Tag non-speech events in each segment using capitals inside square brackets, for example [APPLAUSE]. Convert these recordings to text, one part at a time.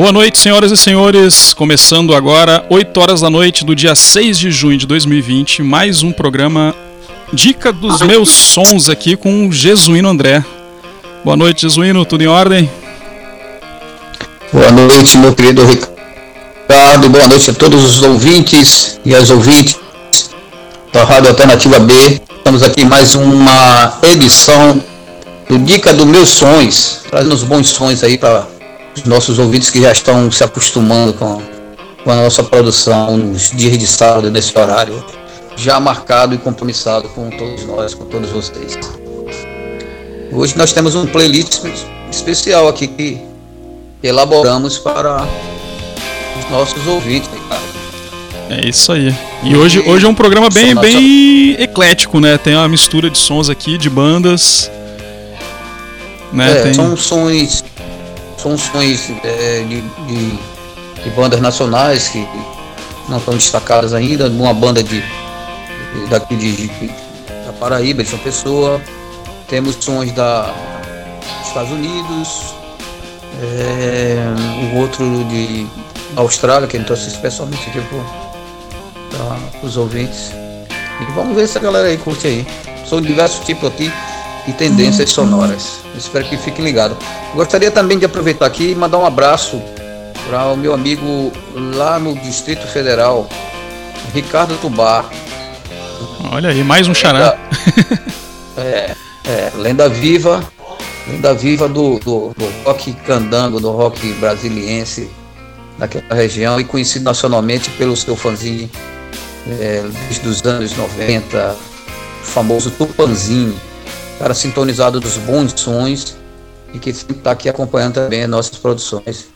Boa noite, senhoras e senhores. Começando agora, 8 horas da noite do dia 6 de junho de 2020, mais um programa Dica dos Meus Sons aqui com o Jesuíno André. Boa noite, Jesuíno, tudo em ordem? Boa noite, meu querido Ricardo. Boa noite a todos os ouvintes e as ouvintes da Rádio Alternativa B. Estamos aqui em mais uma edição do Dica dos Meus Sons, trazendo os bons sons aí para os nossos ouvintes que já estão se acostumando com, com a nossa produção nos dias de sábado, nesse horário, já marcado e compromissado com todos nós, com todos vocês. Hoje nós temos um playlist especial aqui que elaboramos para os nossos ouvintes, É isso aí. E hoje, hoje é um programa bem, bem eclético, né? Tem uma mistura de sons aqui, de bandas. Né? É, Tem... São sons sons é, de, de, de, bandas nacionais que não estão destacadas ainda, uma banda de, daqui de, da Paraíba, de São Pessoa, temos sons da, dos Estados Unidos, é, o outro de Austrália, que gente trouxe especialmente aqui para os ouvintes. E vamos ver se a galera aí curte aí. São diversos tipos aqui e tendências sonoras. Espero que fiquem ligados. Gostaria também de aproveitar aqui e mandar um abraço para o meu amigo lá no Distrito Federal, Ricardo Tubar. Olha aí, mais um xará. [LAUGHS] é, é, lenda viva, lenda viva do, do, do rock candango, do rock brasiliense daquela região e conhecido nacionalmente pelo seu fãzinho é, desde os anos 90, o famoso Tupanzinho cara sintonizado dos bons sons e que sempre está aqui acompanhando também as nossas produções.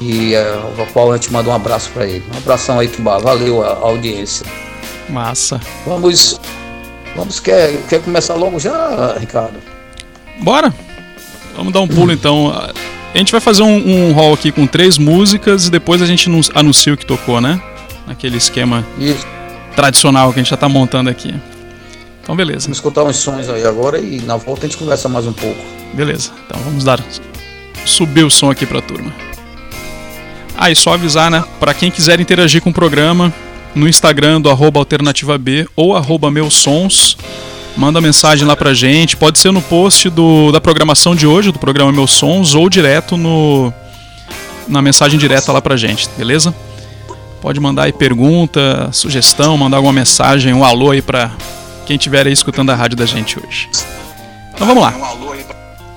E uh, ao qual a gente manda um abraço para ele. Um abração aí, Tubá. Valeu a, audiência. Massa. Vamos. Vamos, quer, quer começar logo já, Ricardo? Bora! Vamos dar um pulo então. A gente vai fazer um, um hall aqui com três músicas e depois a gente anuncia o que tocou, né? Naquele esquema Isso. tradicional que a gente já está montando aqui. Então, beleza. Vamos escutar uns sons aí agora e na volta a gente conversa mais um pouco. Beleza. Então, vamos dar. Subir o som aqui pra turma. Ah, e só avisar, né? Pra quem quiser interagir com o programa, no Instagram do arroba alternativa B ou arroba meus sons, manda mensagem lá pra gente. Pode ser no post do, da programação de hoje, do programa Meus Sons, ou direto no na mensagem direta lá pra gente, beleza? Pode mandar aí pergunta, sugestão, mandar alguma mensagem, um alô aí pra, quem estiver aí escutando a rádio da gente hoje. Então vamos lá.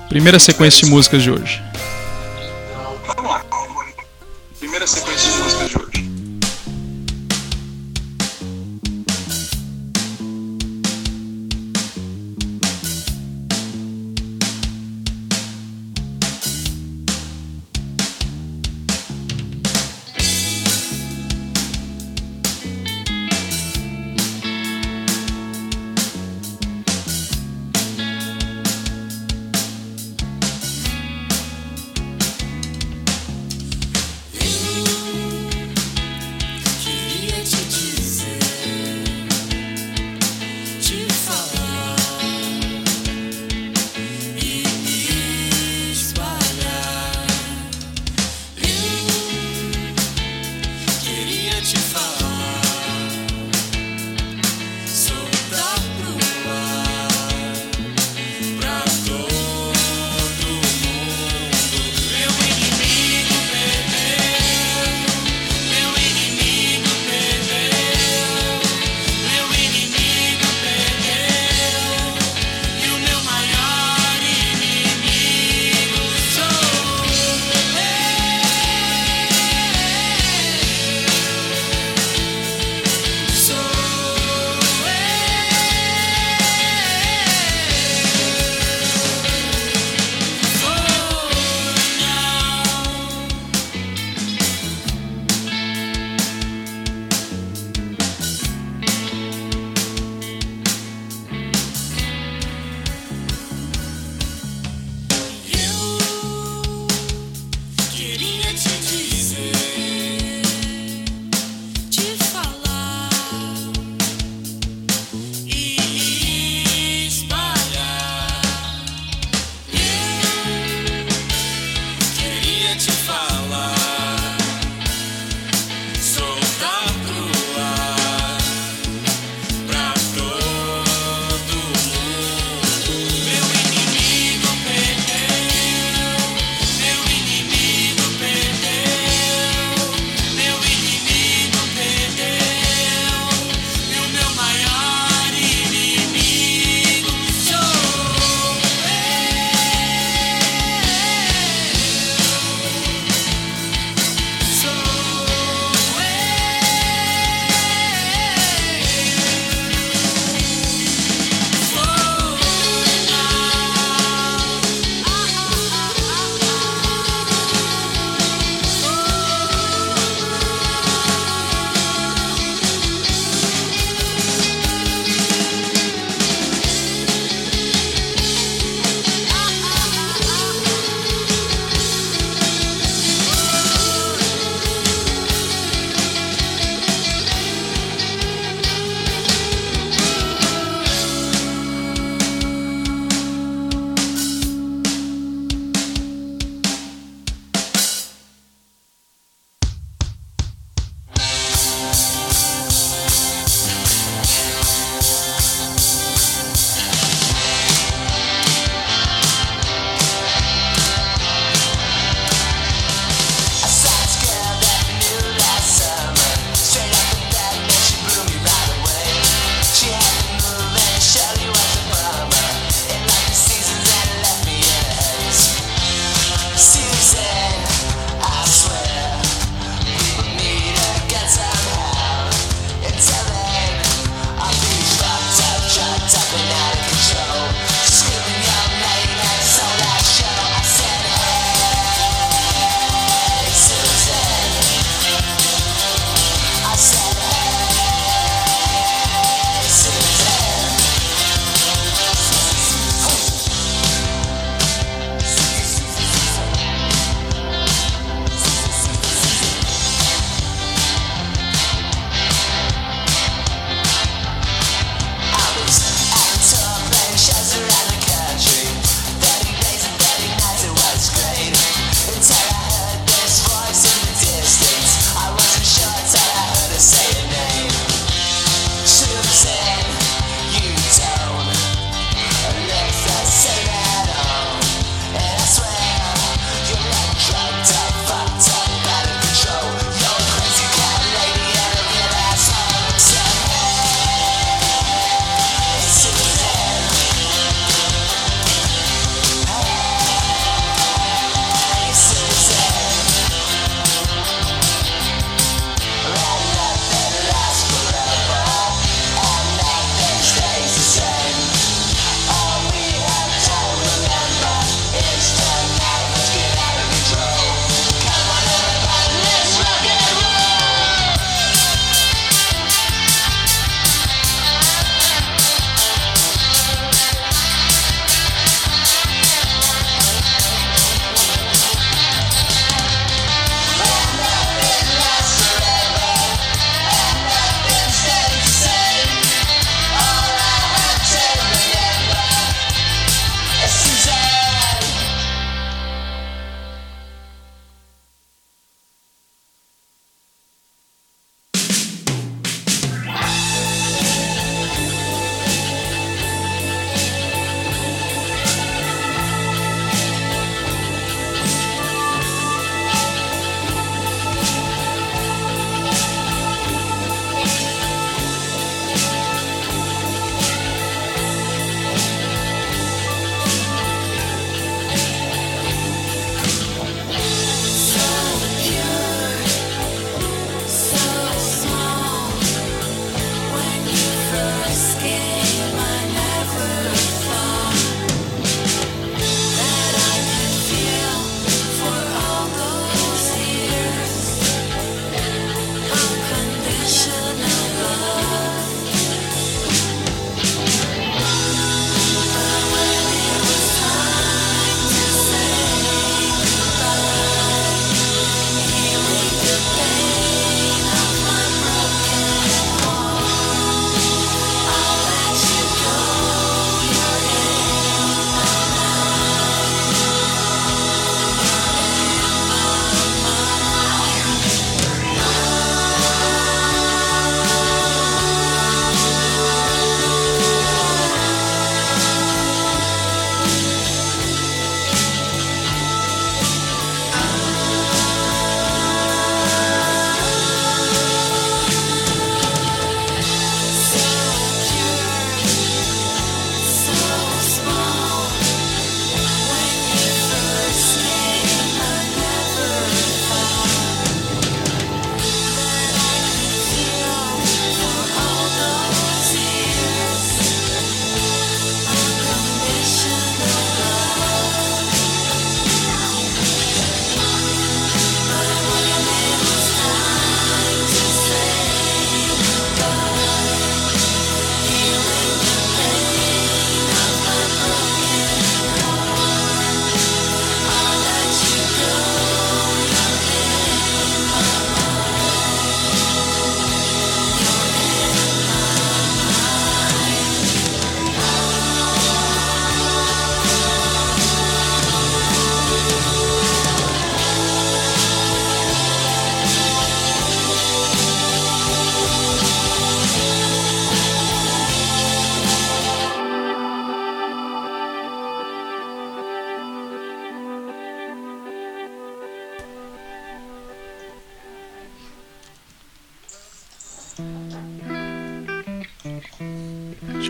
Primeira sequência de músicas de hoje. Vamos lá. Primeira sequência de músicas de hoje.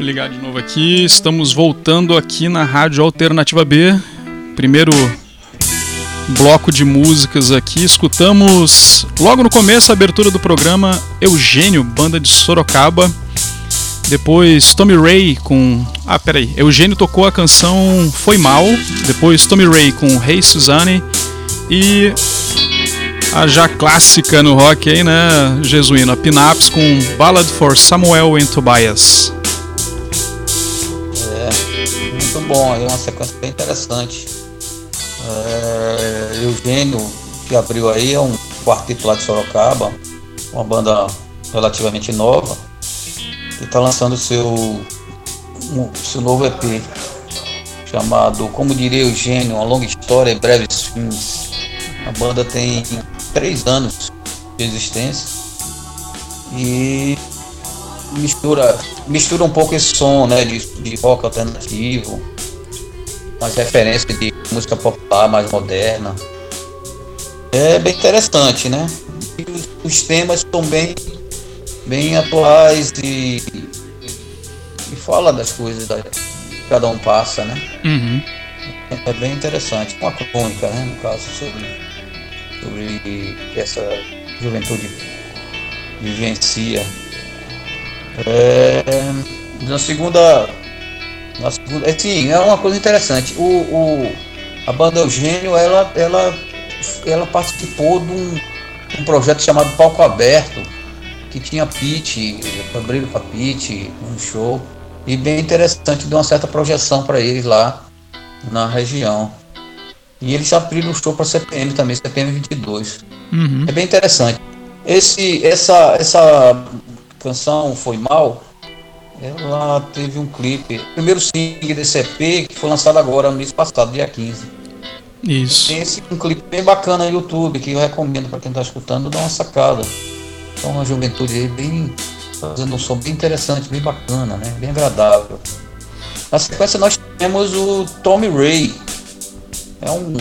Ligar de novo aqui. Estamos voltando aqui na Rádio Alternativa B. Primeiro bloco de músicas aqui. Escutamos logo no começo a abertura do programa Eugênio, banda de Sorocaba. Depois Tommy Ray com. Ah, peraí. Eugênio tocou a canção Foi Mal. Depois Tommy Ray com Hey Suzanne. E a já clássica no rock aí, né, Jesuíno? A Pinaps com Ballad for Samuel and Tobias. Muito bom, é uma sequência bem interessante. É, Eugênio, que abriu aí, é um quarteto lá de Sorocaba, uma banda relativamente nova, que está lançando seu, um, seu novo EP, chamado, como diria Eugênio, uma longa história e breves fins. A banda tem três anos de existência e mistura, mistura um pouco esse som né, de, de rock alternativo, umas referências de música popular mais moderna. É bem interessante, né? E os, os temas são bem, bem atuais e, e fala das coisas que cada um passa, né? Uhum. É bem interessante, uma crônica, né, no caso, sobre sobre essa juventude vivencia. É, na segunda. Na segunda é, sim, é uma coisa interessante. O, o, a banda Eugênio ela, ela, ela participou de um, um projeto chamado Palco Aberto, que tinha Pete, abrir para Pete, um show. E bem interessante, deu uma certa projeção para eles lá na região. E eles abriram o show para CPM também, CPM 22. Uhum. É bem interessante. Esse, essa, essa canção Foi Mal, ela teve um clipe, primeiro single desse EP, que foi lançado agora no mês passado, dia 15. Isso. Tem esse um clipe bem bacana no YouTube, que eu recomendo para quem está escutando dar uma sacada. Então, uma juventude aí bem fazendo um som bem interessante, bem bacana, né? Bem agradável. Na sequência nós temos o Tommy Ray, é um,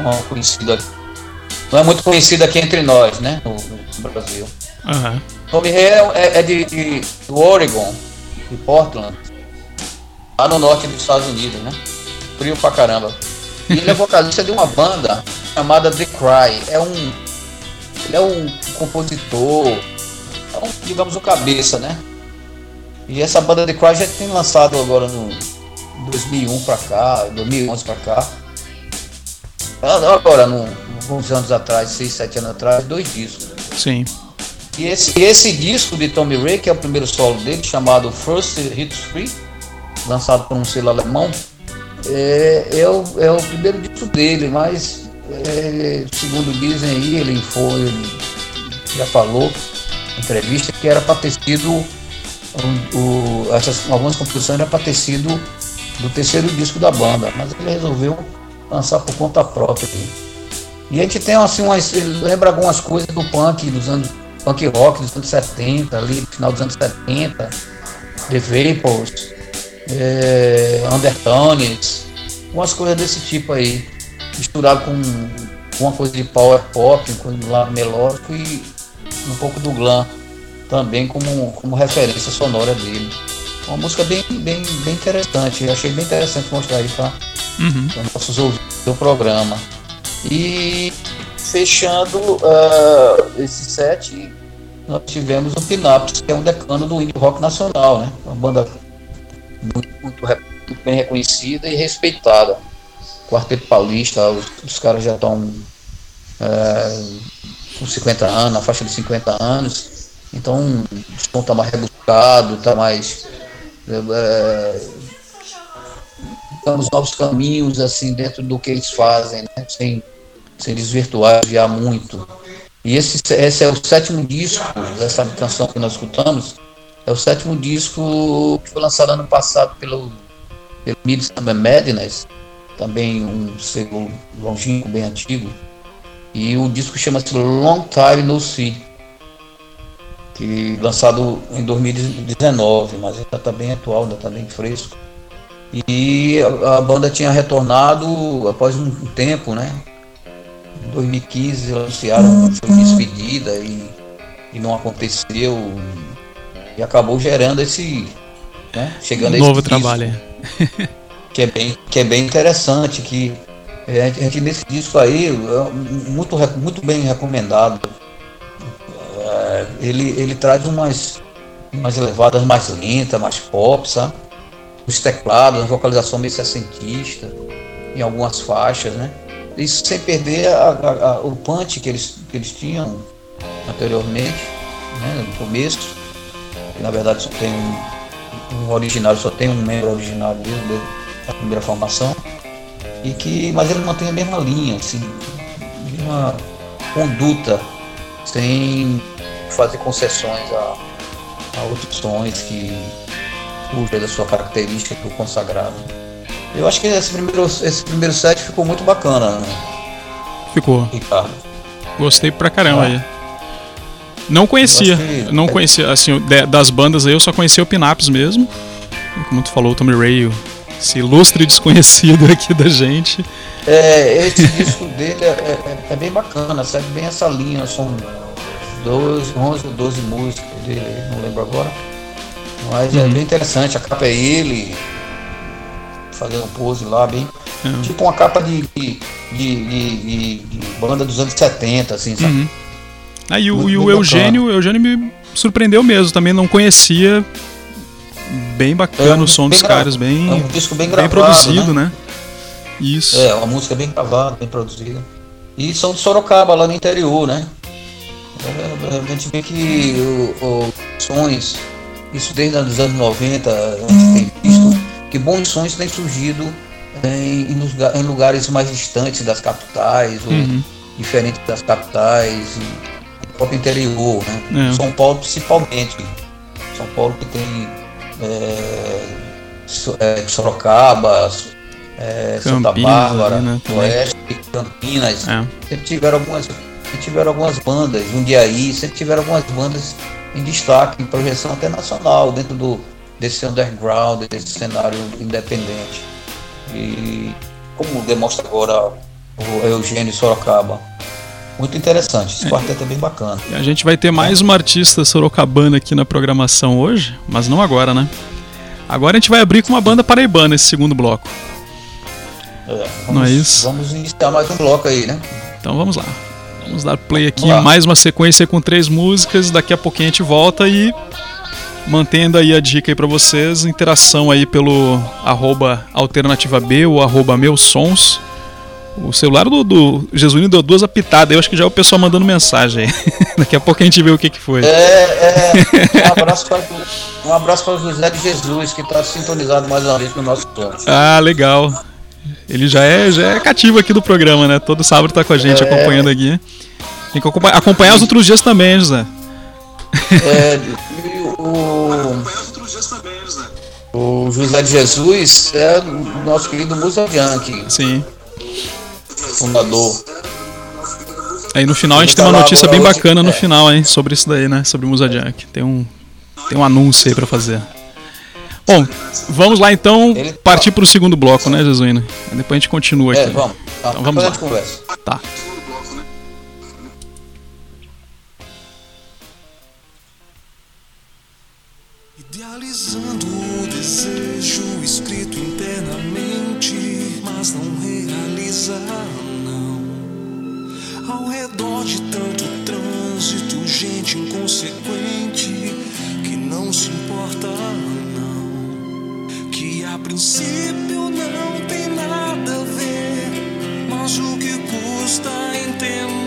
uma conhecida. Não é muito conhecida aqui entre nós, né? No, no Brasil. Uhum. Tommy Ray é, é de, de, do Oregon, de Portland, lá no norte dos Estados Unidos, né? Frio pra caramba. E ele é vocalista de uma banda chamada The Cry. É um. Ele é um compositor, é um, digamos, o um cabeça, né? E essa banda The Cry já tem lançado agora no, 2001 para cá, 2011 para cá. Agora, no, alguns anos atrás, 6, 7 anos atrás, dois discos. Sim. E esse, esse disco de Tommy Ray, que é o primeiro solo dele, chamado First Hits Free, lançado por um selo alemão, é, é, o, é o primeiro disco dele, mas é, segundo dizem aí, ele foi, ele já falou em entrevista que era para ter sido o, essas algumas composições era para ter sido do terceiro disco da banda, mas ele resolveu lançar por conta própria. E a gente tem assim umas. lembra algumas coisas do punk dos anos. Punk rock dos anos 70, ali no final dos anos 70, The Vapors, é, Undertones, umas coisas desse tipo aí, misturado com uma coisa de power pop, com um lado melódico e um pouco do glam também como, como referência sonora dele. Uma música bem, bem, bem interessante. Eu achei bem interessante mostrar aí para uhum. nossos ouvintes do programa. E fechando uh, esse set, nós tivemos o Pinaps, que é um decano do indie rock nacional, né? Uma banda muito, muito, muito bem reconhecida e respeitada. Quarteto Paulista, os, os caras já estão uh, com 50 anos, na faixa de 50 anos. Então o som está mais rebuscado, está mais damos novos caminhos assim dentro do que eles fazem, né? sem, sem desvirtuar muito. E esse, esse é o sétimo disco dessa canção que nós escutamos. É o sétimo disco que foi lançado ano passado pelo, pelo Midsummer Madness, também um selo longínquo, bem antigo. E o disco chama-se Long Time No See que lançado em 2019, mas ainda está bem atual, ainda está bem fresco. E a, a, banda tinha retornado após um tempo, né? Em 2015 anunciaram sua despedida e e não aconteceu e acabou gerando esse, né, chegando novo esse trabalho, que é bem que é bem interessante que é, a gente nesse disco aí é muito muito bem recomendado. É, ele ele traz umas umas levadas mais lentas, mais pop, sabe? Os teclados, a vocalização meio sessentista em algumas faixas, né? Isso sem perder a, a, a, o punch que eles, que eles tinham anteriormente, né? no começo. Que na verdade só tem um, um original, só tem um membro original desde a primeira formação. E que, mas ele mantém a mesma linha, assim, uma conduta, sem fazer concessões a, a outros sons que fugem da sua característica do consagrado. Eu acho que esse primeiro, esse primeiro set ficou muito bacana. Né? Ficou. Ricardo. Gostei pra caramba ah. aí. Não conhecia, que... não conhecia, assim, das bandas aí eu só conhecia o Pinaps mesmo. Como tu falou, o Tommy Ray, esse ilustre desconhecido [LAUGHS] aqui da gente. É, esse disco dele é, é, é, bem bacana, segue bem essa linha, são 12, 11 ou 12 músicas dele, não lembro agora. Mas é uhum. é bem interessante, a capa é ele, fazendo pose lá, bem. Uhum. Tipo uma capa de, de, de, de, banda dos anos 70, assim, sabe? Uhum. Ah, e o, e o Eugênio, Eugênio me surpreendeu mesmo, também não conhecia. Bem bacana é, o som dos caras, bem, é um disco bem, gravado, bem produzido, né? né? Isso. É, uma música bem gravada, bem produzida. E são de Sorocaba, lá no interior, né? É, a gente vê que os sons, isso desde os anos 90, a gente tem visto que bons sons têm surgido em, em lugares mais distantes das capitais, ou uhum. diferentes das capitais, no próprio interior, né? É. São Paulo principalmente. São Paulo que tem é, é, Sorocaba, é, Santa Bárbara, ali, né, Oeste, Campinas. É. Sempre tiveram algumas, sempre tiveram algumas bandas, Jundiaí, sempre tiveram algumas bandas em destaque, em projeção até nacional, dentro do, desse underground, desse cenário independente. E como demonstra agora o Eugênio Sorocaba. Muito interessante, esse é. quarteto é bem bacana. E a gente vai ter mais uma artista sorocabana aqui na programação hoje, mas não agora, né? Agora a gente vai abrir com uma banda paraibana esse segundo bloco. É, vamos, não é isso? Vamos iniciar mais um bloco aí, né? Então vamos lá. Vamos dar play aqui, mais uma sequência com três músicas. Daqui a pouquinho a gente volta e mantendo aí a dica aí para vocês, interação aí pelo arroba alternativa B ou arroba meus sons. O celular do, do Jesuíno deu duas apitadas, eu acho que já é o pessoal mandando mensagem. [LAUGHS] Daqui a pouco a gente vê o que, que foi. É, é. Um abraço para um abraço para o José de Jesus, que está sintonizado mais uma vez com o nosso som. Ah, legal. Ele já é, já é cativo aqui do programa, né? Todo sábado está com a gente é. acompanhando aqui. Tem que acompanhar, acompanhar os outros dias também, José. É, [LAUGHS] o, o José de Jesus é o nosso querido Musa Bianchi. Sim. Fundador. Aí no final a gente tem uma notícia bem bacana no é. final, hein, sobre isso daí, né? Sobre o Musa Jack. Tem um, tem um anúncio aí pra fazer. Bom, vamos lá então Ele... partir pro segundo bloco, né, Jesuíno? Depois a gente continua é, aqui. É, vamos. Então vamos lá. Tá. Princípio não tem nada a ver, mas o que custa entender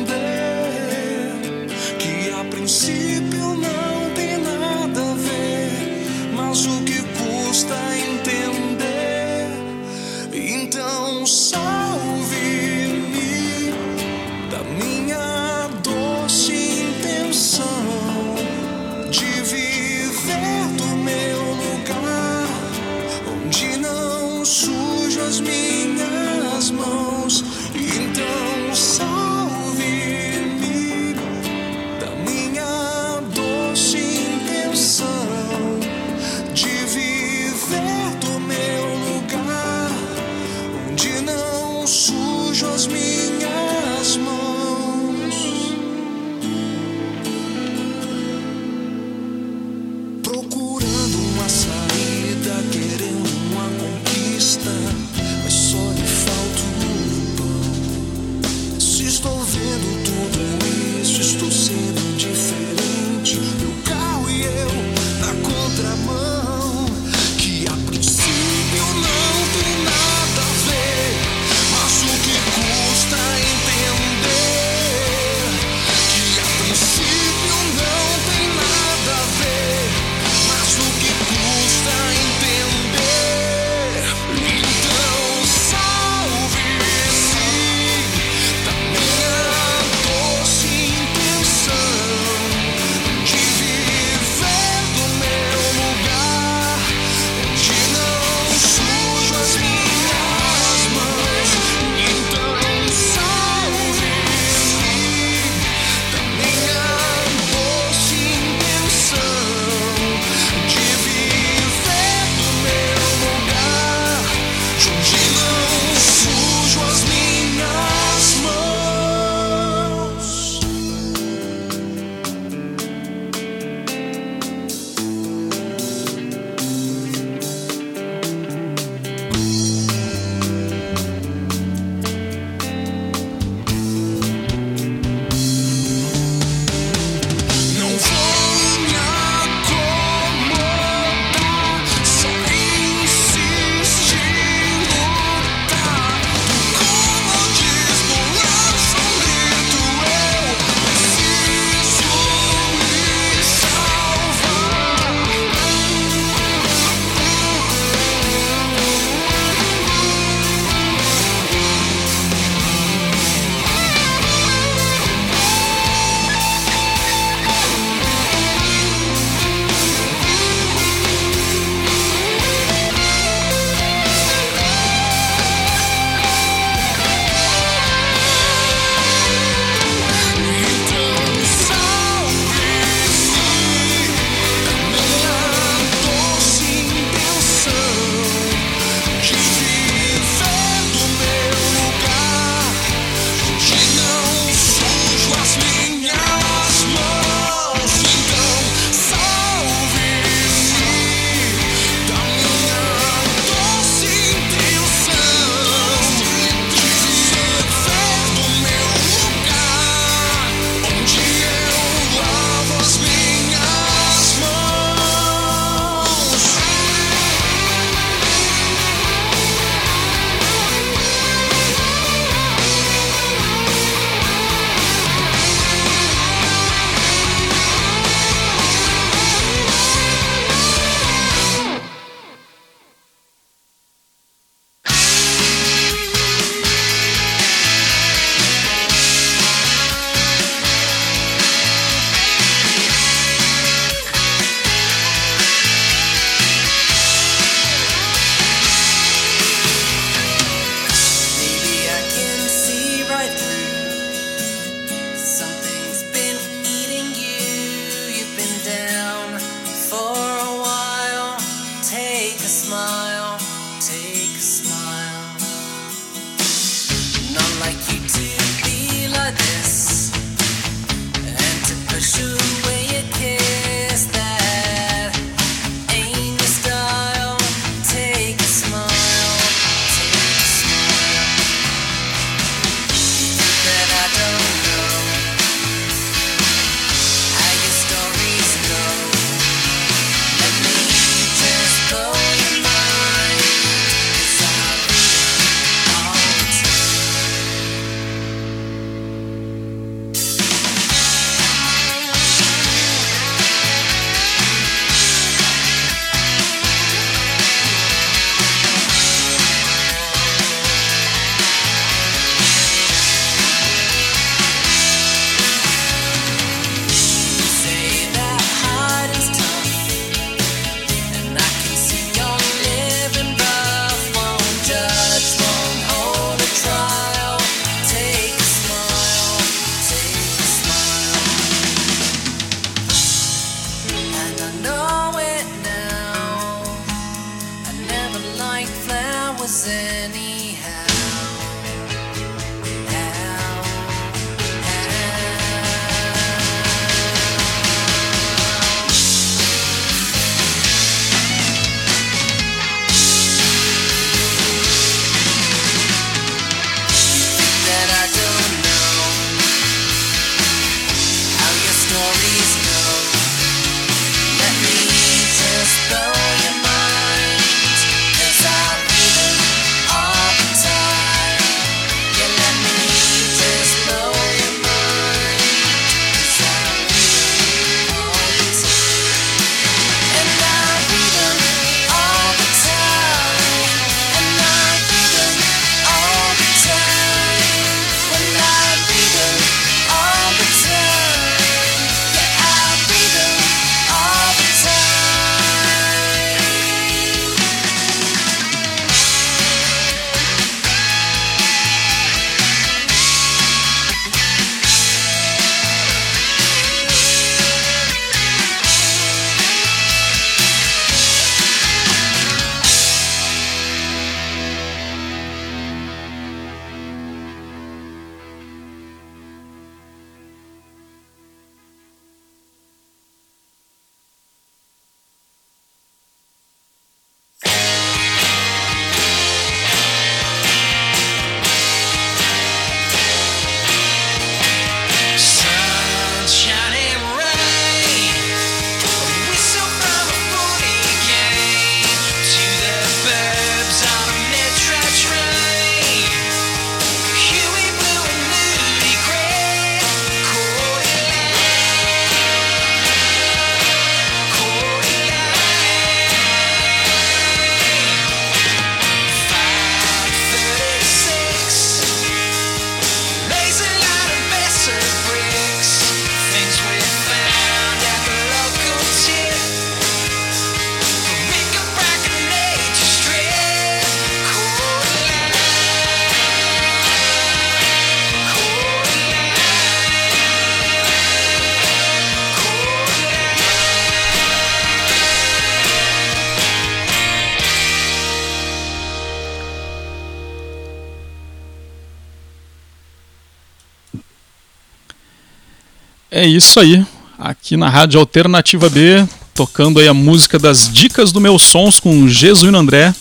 É isso aí. Aqui na Rádio Alternativa B, tocando aí a música das dicas do meus sons com Jesuíno André,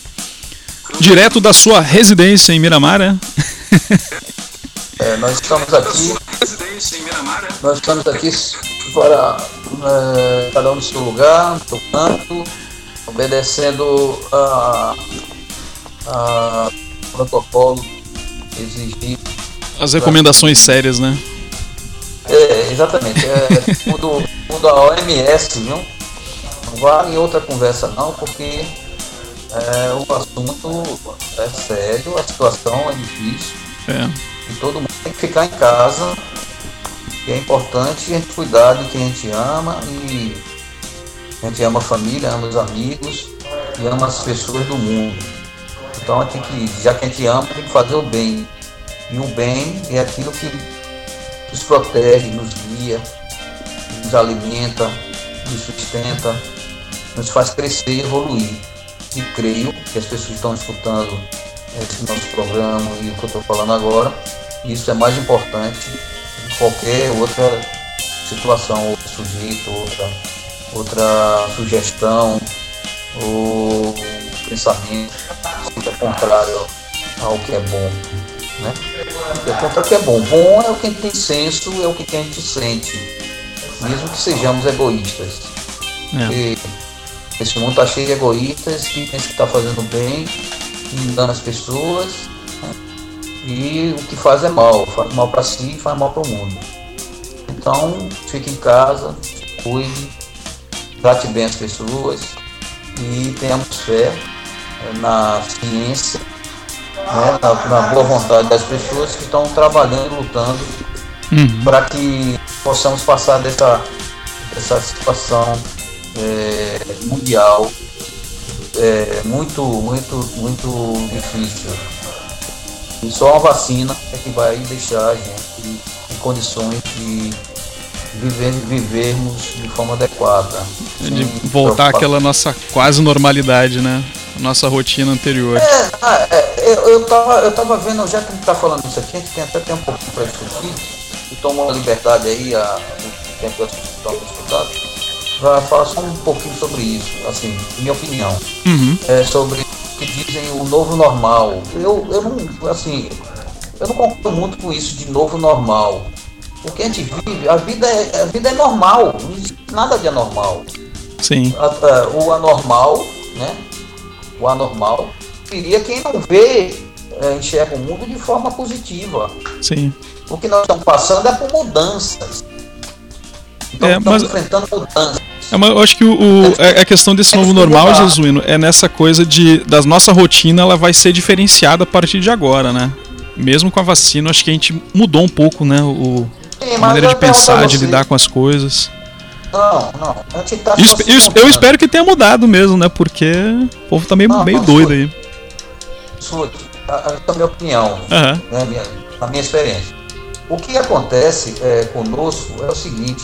direto da sua residência em Miramar, né? É, nós estamos aqui. Nós estamos aqui para é, cada um no seu lugar, canto, obedecendo a, a protocolo exigido. As recomendações pra... sérias, né? Exatamente. É, mundo, mundo a OMS, viu? Não em outra conversa não, porque é, o assunto é sério, a situação é difícil. É. E todo mundo tem que ficar em casa. E é importante a gente cuidar de quem a gente ama e a gente ama a família, ama os amigos e ama as pessoas do mundo. Então a gente tem que, já que a gente ama, tem que fazer o bem. E o bem é aquilo que nos protege, nos guia, nos alimenta, nos sustenta, nos faz crescer e evoluir. E creio que as pessoas estão escutando esse nosso programa e o que eu estou falando agora, isso é mais importante que qualquer outra situação, outro sujeito, outra, outra sugestão ou pensamento seja contrário ao que é bom. Né? É contra o que é bom. Bom é o que a gente tem senso, é o que a gente sente, mesmo que sejamos egoístas. É. esse mundo está cheio de egoístas que pensam que está fazendo bem, engana as pessoas, né? e o que faz é mal, faz mal para si e faz mal para o mundo. Então, fique em casa, cuide, trate bem as pessoas e tenhamos fé na ciência, né, na, na, boa vontade das pessoas que estão trabalhando, lutando uhum. para que possamos passar dessa, dessa situação é, mundial é, muito, muito, muito difícil. E só uma vacina é que vai deixar a gente em condições de viver, vivermos de forma adequada. De voltar àquela nossa quase normalidade, né? Nossa rotina anterior. É, ah, é eu, eu, tava, eu tava vendo, já que a gente tá falando isso aqui, a gente tem até tem um para discutir, e tomou a liberdade aí, a, o tempo que eu estou escutado, para falar só um pouquinho sobre isso, assim, minha opinião. Uhum. É, sobre o que dizem o novo normal. Eu, eu não, assim, eu não concordo muito com isso de novo normal. O que a gente vive, a vida é, a vida é normal, não existe nada de anormal. Sim. A, a, o anormal, né? O anormal seria quem não vê, é, enxerga o mundo de forma positiva. Sim. O que nós estamos passando é por mudanças. Então, é, estamos mas... enfrentando mudanças. É, mas eu acho que o, o é, a questão desse novo normal, Jesuíno, é nessa coisa de da nossa rotina ela vai ser diferenciada a partir de agora, né? Mesmo com a vacina, acho que a gente mudou um pouco, né? O, Sim, a maneira de pensar, de lidar com as coisas. Não, não. Tá isso, isso, eu espero que tenha mudado mesmo, né? Porque o povo tá meio, não, meio não, doido aí. Escute, a, a, minha opinião, uhum. né, minha, a minha experiência. O que acontece é, conosco é o seguinte: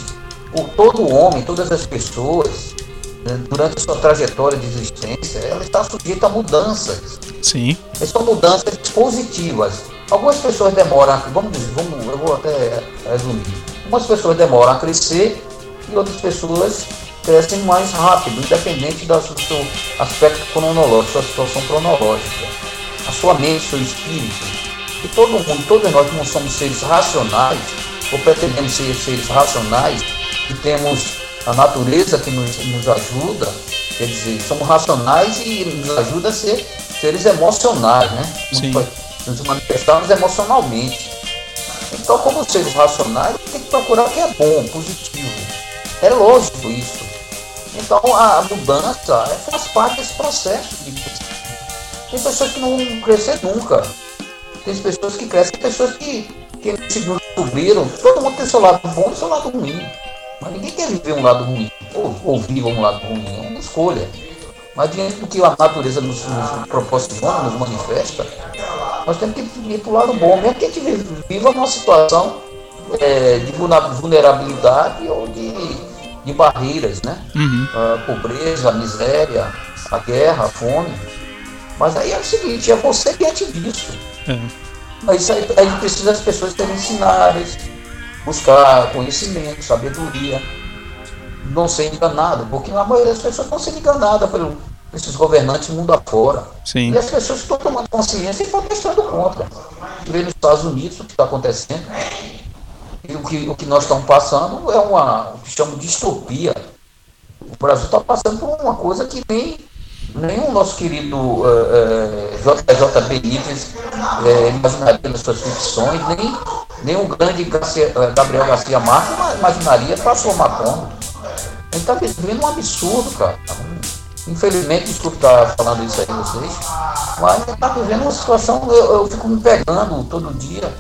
o, todo homem, todas as pessoas, né, durante sua trajetória de existência, ela está sujeita a mudanças. Sim. E são mudanças positivas. Algumas pessoas demoram, vamos, vamos, eu vou até resumir. Algumas pessoas demoram a crescer e outras pessoas crescem mais rápido, independente do seu aspecto cronológico, sua situação cronológica. A sua mente, seu espírito. E todo mundo, todos nós não somos seres racionais, ou pretendemos ser seres racionais, e temos a natureza que nos, nos ajuda, quer dizer, somos racionais e nos ajuda a ser seres emocionais, né? Sim. Nos manifestarmos emocionalmente. Então, como seres racionais, tem que procurar o que é bom, positivo. É lógico isso. Então a mudança é, faz parte desse processo de Tem pessoas que não vão crescer nunca. Tem pessoas que crescem, tem pessoas que, que subiram. Todo mundo tem seu lado bom e seu lado ruim. Mas ninguém quer viver um lado ruim. Ou, ou viva um lado ruim. É uma escolha. Mas diante do que a natureza nos, nos proporciona, nos manifesta, nós temos que ir para o lado bom, mesmo que a gente viva uma situação é, de vulnerabilidade ou de de barreiras, né? Uhum. A pobreza, a miséria, a guerra, a fome. Mas aí é o seguinte, é você diante disso. É. Mas aí, aí precisa as pessoas serem ensinadas, buscar conhecimento, sabedoria, não ser enganado, porque a maioria das pessoas estão sendo enganadas por esses governantes mundo afora. Sim. E as pessoas estão tomando consciência e estão prestando conta. Vê nos Estados Unidos o que está acontecendo. E o que, o que nós estamos passando é uma, o que chamam de distopia. O Brasil está passando por uma coisa que nem, nem o nosso querido uh, uh, JJ Benítez uh, imaginaria nas suas ficções, nem, nem o grande Gabriel Garcia Marques imaginaria transformar como. A gente está vivendo um absurdo, cara. Infelizmente, desculpe estar falando isso aí vocês, mas a gente está vivendo uma situação, eu, eu fico me pegando todo dia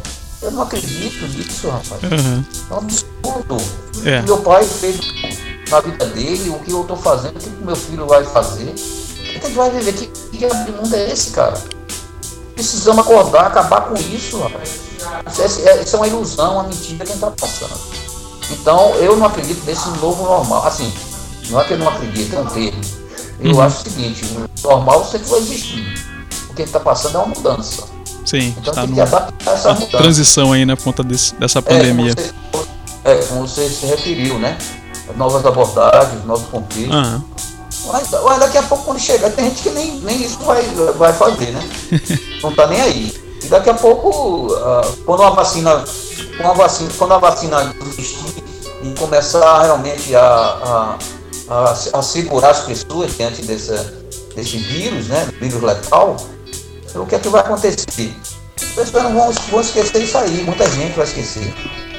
eu não acredito nisso, rapaz. Uhum. É um absurdo. É. Meu pai fez na vida dele, o que eu estou fazendo, o que meu filho vai fazer. A gente vai viver? Que, que mundo é esse, cara? Precisamos acordar, acabar com isso, rapaz. Isso é, isso é uma ilusão, uma mentira que a gente está passando. Então, eu não acredito nesse novo normal. Assim, não é que eu não acredito, é um termo. Eu uhum. acho o seguinte, o normal sempre vai existir. O que a gente está passando é uma mudança. Sim, então está numa transição aí, né, por conta desse, dessa pandemia. É como, você, é, como você se referiu, né? Novas abordagens, novos contextos. Uhum. Mas, mas, daqui a pouco, quando chegar, tem gente que nem, nem isso vai, vai fazer, né? [LAUGHS] Não tá nem aí. E daqui a pouco, uh, quando a vacina, quando a vacina, quando a vacina existir e começar realmente a, a, a, a segurar as pessoas diante desse, desse vírus, né? Vírus letal, o que é que vai acontecer? As pessoas não vão, vão esquecer isso aí, muita gente vai esquecer.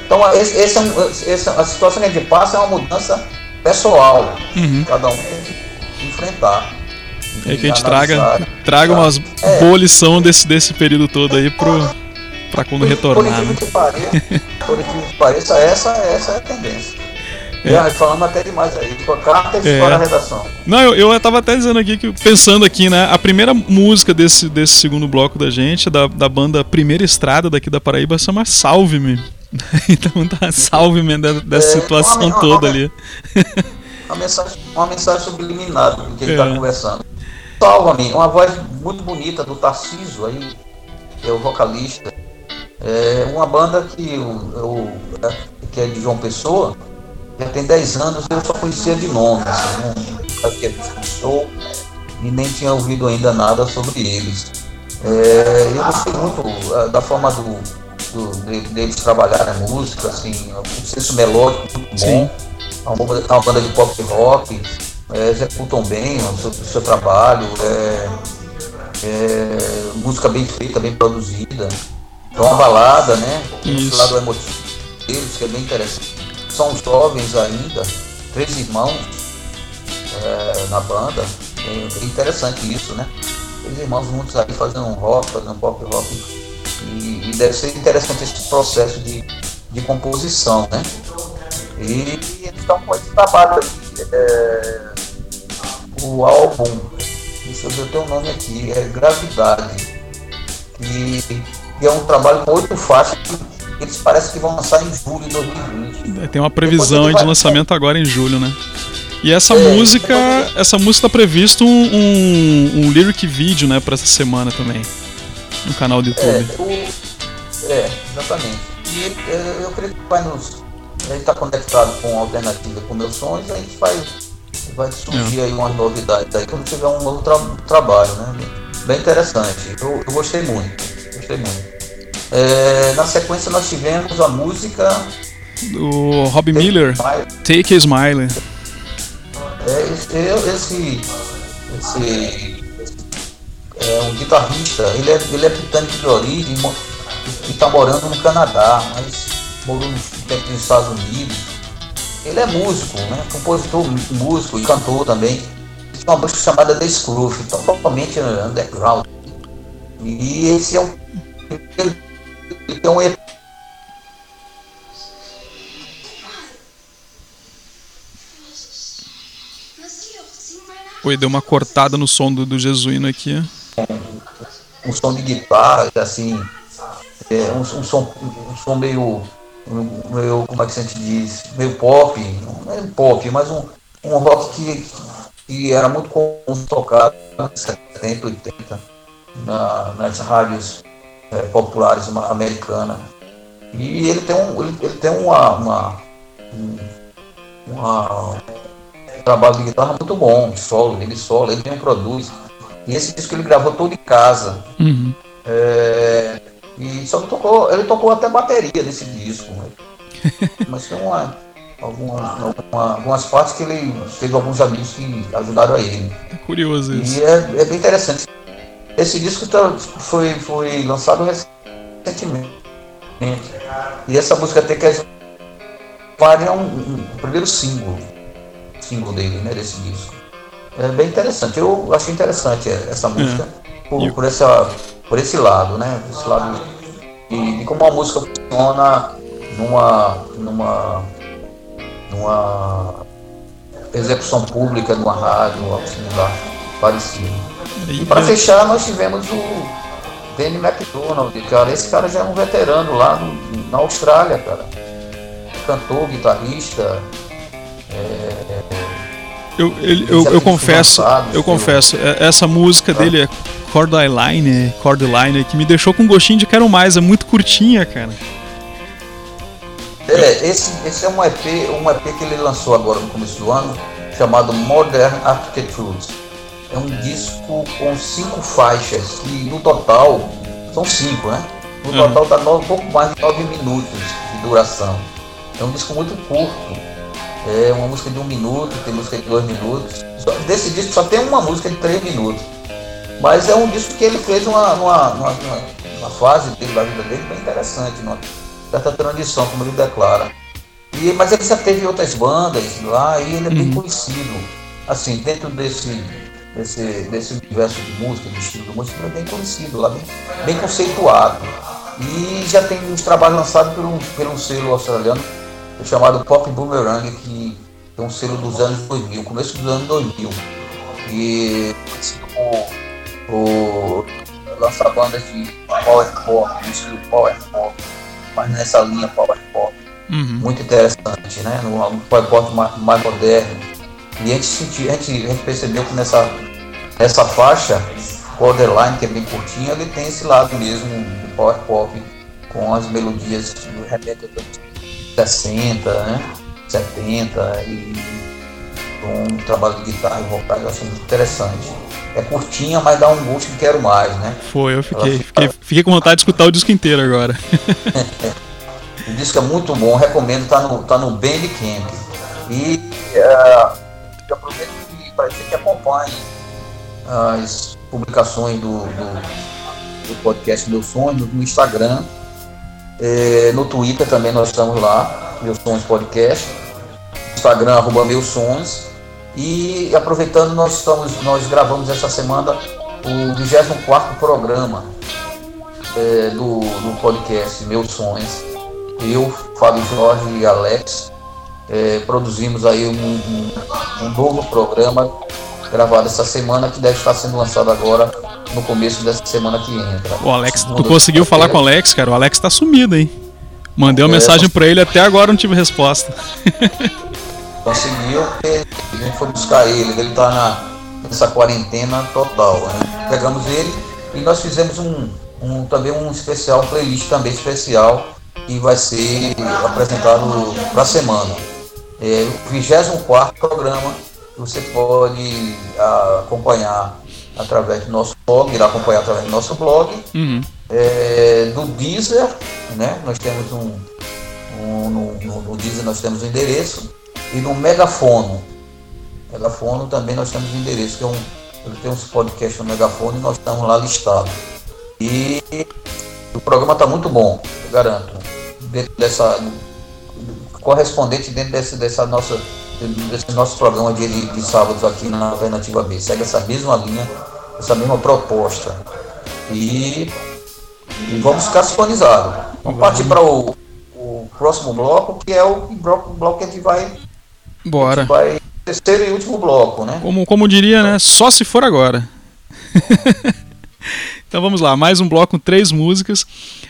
Então, esse, esse, é essa, a situação que a gente passa é uma mudança pessoal. Uhum. Cada um tem que enfrentar. É que a gente traga, traga umas é. boa lição desse, desse período todo aí pro, pra quando retornar. Por incrível, né? que pareça, por incrível que pareça, essa, essa é a tendência. É. falando até demais aí. Carta é. a redação. Não, eu, eu tava até dizendo aqui que, pensando aqui, né? A primeira música desse, desse segundo bloco da gente, da, da banda Primeira Estrada daqui da Paraíba, chama Salve-me. [LAUGHS] então tá, salve-me dessa é, situação uma, toda uma, ali. [LAUGHS] Uma mensagem, uma mensagem subliminar do que ele tá é. conversando. Salva-me, uma voz muito bonita do Tarciso aí, que é o vocalista. É uma banda que, eu, eu, é, que é de João Pessoa já tem 10 anos, eu só conhecia de nome, assim, não sabia que show e nem tinha ouvido ainda nada sobre eles. É, eu gostei muito uh, da forma do, do, de, deles trabalharem a música, assim, um senso melódico muito bom. É uma, banda, uma banda de pop rock, é, executam bem o seu, o seu trabalho, é, é, música bem feita, bem produzida. Então uma balada, né? Tem esse lado emotivo deles, que é bem interessante são jovens ainda, três irmãos é, na banda. É interessante isso, né? Três irmãos juntos aí fazendo um rock, fazendo pop rock. E, e deve ser interessante esse processo de, de composição, né? E, eles estão com esse trabalho aí. É, o álbum, deixa eu ver o teu nome aqui, é Gravidade. E, e é um trabalho oito faixas eles parecem que vão lançar em julho de 2020. É, tem uma previsão de lançamento agora em julho, né? E essa é, música, essa música tá previsto um, um, um, lyric vídeo, né, para essa semana também, no canal do YouTube. É, o, é exatamente. E ele, é, eu creio que vai nos, ele está conectado com a alternativa com meus sonhos, a gente vai, vai surgir é. aí umas novidades aí quando tiver um novo tra trabalho, né? Bem interessante. Eu, eu gostei muito, gostei muito. É, na sequência nós tivemos a música do Rob Miller, Take a Smile. É, esse, esse, é um guitarrista, ele é, ele é britânico de origem e está morando no Canadá, mas morou um tempo nos Estados Unidos. Ele é músico, né? compositor, músico e cantor também. Tem uma música chamada The Scrooge, totalmente underground. E esse é um então, é Oi, deu uma cortada no som do, do Jesuíno aqui. Um som de guitarra, assim, é, um, um, som, um som meio, meio, como é que a gente diz, meio pop, não é pop, mas um, um rock que, que era muito comum tocar nos 70, 80, na, nas rádios é, populares americana. E ele tem um, ele, ele tem uma, uma, um, uma, um trabalho de guitarra muito bom, solo, ele solo, ele mesmo produz. E esse disco ele gravou todo em casa. Uhum. É, e só tocou, ele tocou até bateria nesse disco. Né? [LAUGHS] Mas tem uma, algumas, alguma, algumas partes que ele teve alguns amigos que ajudaram a ele. É curioso isso. E é, é bem interessante. Esse disco tá, foi, foi lançado recentemente. E essa música até que é um, um, um primeiro single, single dele, né, desse disco. É bem interessante. Eu achei interessante essa música é. por, por, essa, por esse lado, né? Esse lado e, de como a música funciona numa, numa, numa execução pública, numa rádio, assim, lugar parecido. E para fechar, nós tivemos o Danny McDonald, cara. Esse cara já é um veterano lá no, na Austrália, cara. Cantor, guitarrista. É, eu, ele, eu, eu confesso, eu confesso, é, essa música tá. dele é Cordeline, Cordeline, que me deixou com gostinho de quero mais, é muito curtinha, cara. É, esse, esse é um EP, um EP que ele lançou agora no começo do ano, chamado Modern Architectures. É um disco com cinco faixas e no total são cinco, né? No uhum. total dá um pouco mais de nove minutos de duração. É um disco muito curto. É uma música de um minuto, tem música de dois minutos. Desse disco só tem uma música de três minutos. Mas é um disco que ele fez uma, uma, uma, uma fase dele, da vida dele bem interessante, uma certa transição, como ele declara. E, mas ele já teve outras bandas lá e ele é bem uhum. conhecido. Assim, dentro desse, desse, desse universo de música, de estilo de música, é bem conhecido lá, bem, bem conceituado. E já tem uns trabalhos lançados por um, por um selo australiano chamado Pop Boomerang, que é um selo dos anos 2000, começo dos anos 2000. E o, o lança bandas de power pop, estilo power pop, mas nessa linha power pop. Uhum. Muito interessante, né? No power pop mais, mais moderno. E a gente, sentiu, a, gente, a gente percebeu que nessa, nessa faixa, Borderline, que é bem curtinha, ele tem esse lado mesmo do power pop, com as melodias do remete 60, né? 70 e um trabalho de guitarra e vocal eu acho muito interessante. É curtinha, mas dá um gosto que quero mais, né? Foi, eu fiquei, fiquei, fiquei, com vontade de escutar o disco inteiro agora. [LAUGHS] o disco é muito bom, recomendo, tá no, tá no Bandcamp. E uh, eu aproveito para dizer que acompanhe as publicações do, do, do podcast Meu Sonho no Instagram é, no Twitter também nós estamos lá, Meus Sons Podcast. Instagram, arroba Meus Sons. E aproveitando, nós, estamos, nós gravamos essa semana o 24 programa é, do, do podcast Meus Sons. Eu, Fábio Jorge e Alex é, produzimos aí um, um, um novo programa gravado essa semana que deve estar sendo lançado agora no começo dessa semana que entra. O Alex, tu conseguiu falar com o Alex, cara? O Alex tá sumido, hein? Mandei uma é, mensagem para ele, até agora não tive resposta. [LAUGHS] Conseguiu, a gente foi buscar ele, ele tá na, nessa quarentena total. Né? Pegamos ele e nós fizemos um, um, também um especial, um playlist também especial, que vai ser apresentado para a semana. É o 24 programa, você pode a, acompanhar através do nosso blog, irá acompanhar através do nosso blog. Uhum. É, do Deezer, né? Nós temos um, um no, no, no, Deezer nós temos o um endereço e no Megafono. Megafono também nós temos o um endereço, que é um, ele tem uns podcasts no Megafono e nós estamos lá listados. E o programa está muito bom, eu garanto. Dentro dessa correspondente dentro desse, dessa nossa desse nosso programa de, de sábados aqui na Alternativa B. Segue essa mesma linha, essa mesma proposta. E, e vamos ficar sintonizados. Vamos partir para o, o, próximo bloco, que é o bloco, bloco que a gente vai. Bora. Gente vai terceiro e último bloco, né? Como, como diria, né? Só se for agora. [LAUGHS] Então vamos lá, mais um bloco com três músicas.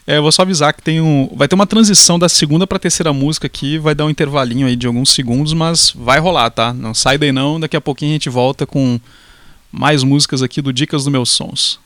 É, vou só avisar que tem um, vai ter uma transição da segunda para a terceira música aqui, vai dar um intervalinho aí de alguns segundos, mas vai rolar, tá? Não sai daí não, daqui a pouquinho a gente volta com mais músicas aqui do Dicas dos Meus Sons.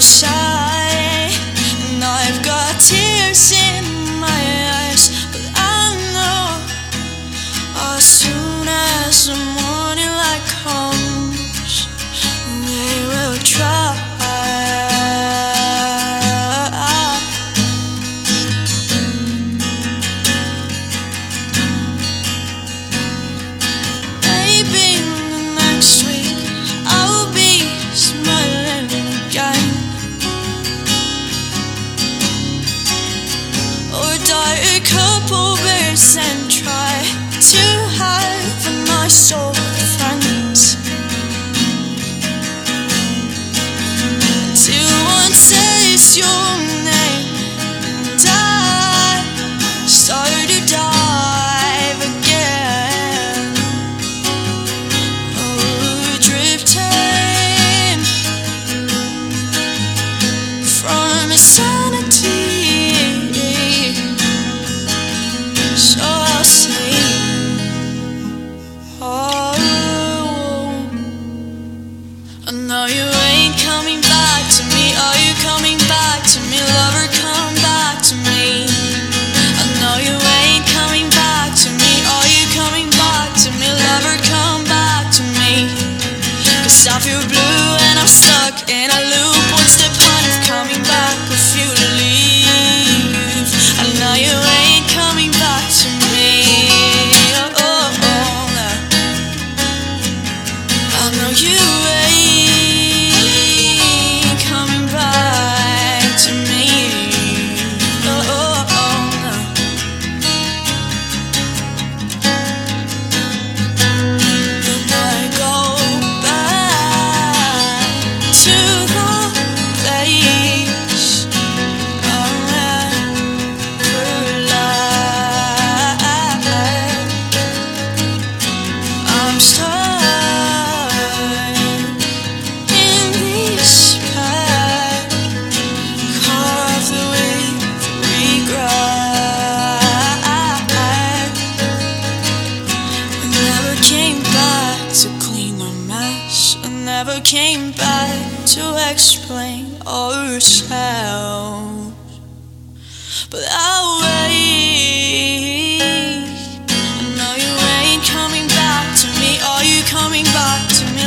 your.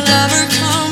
never come.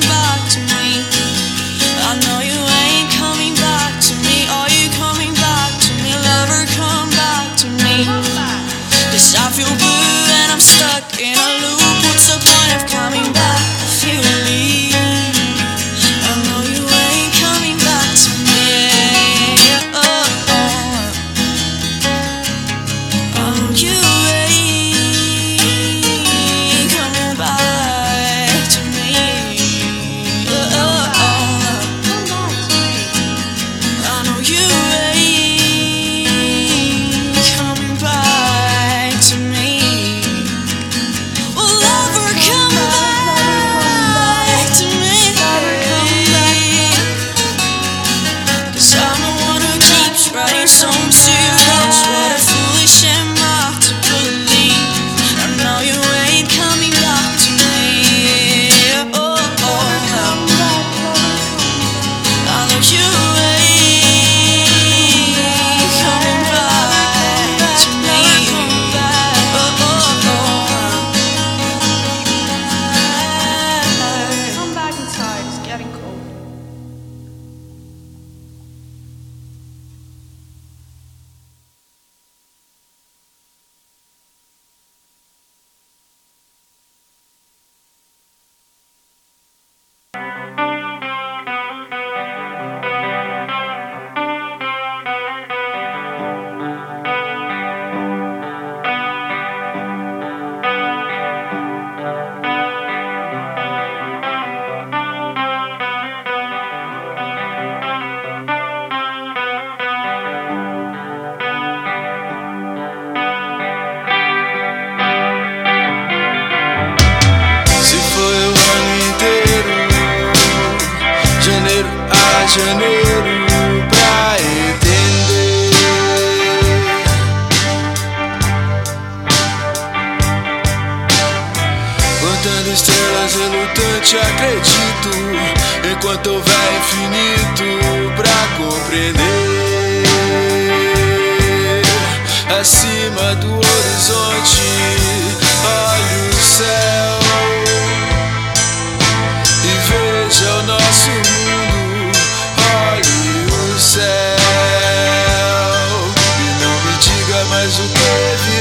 Mais o que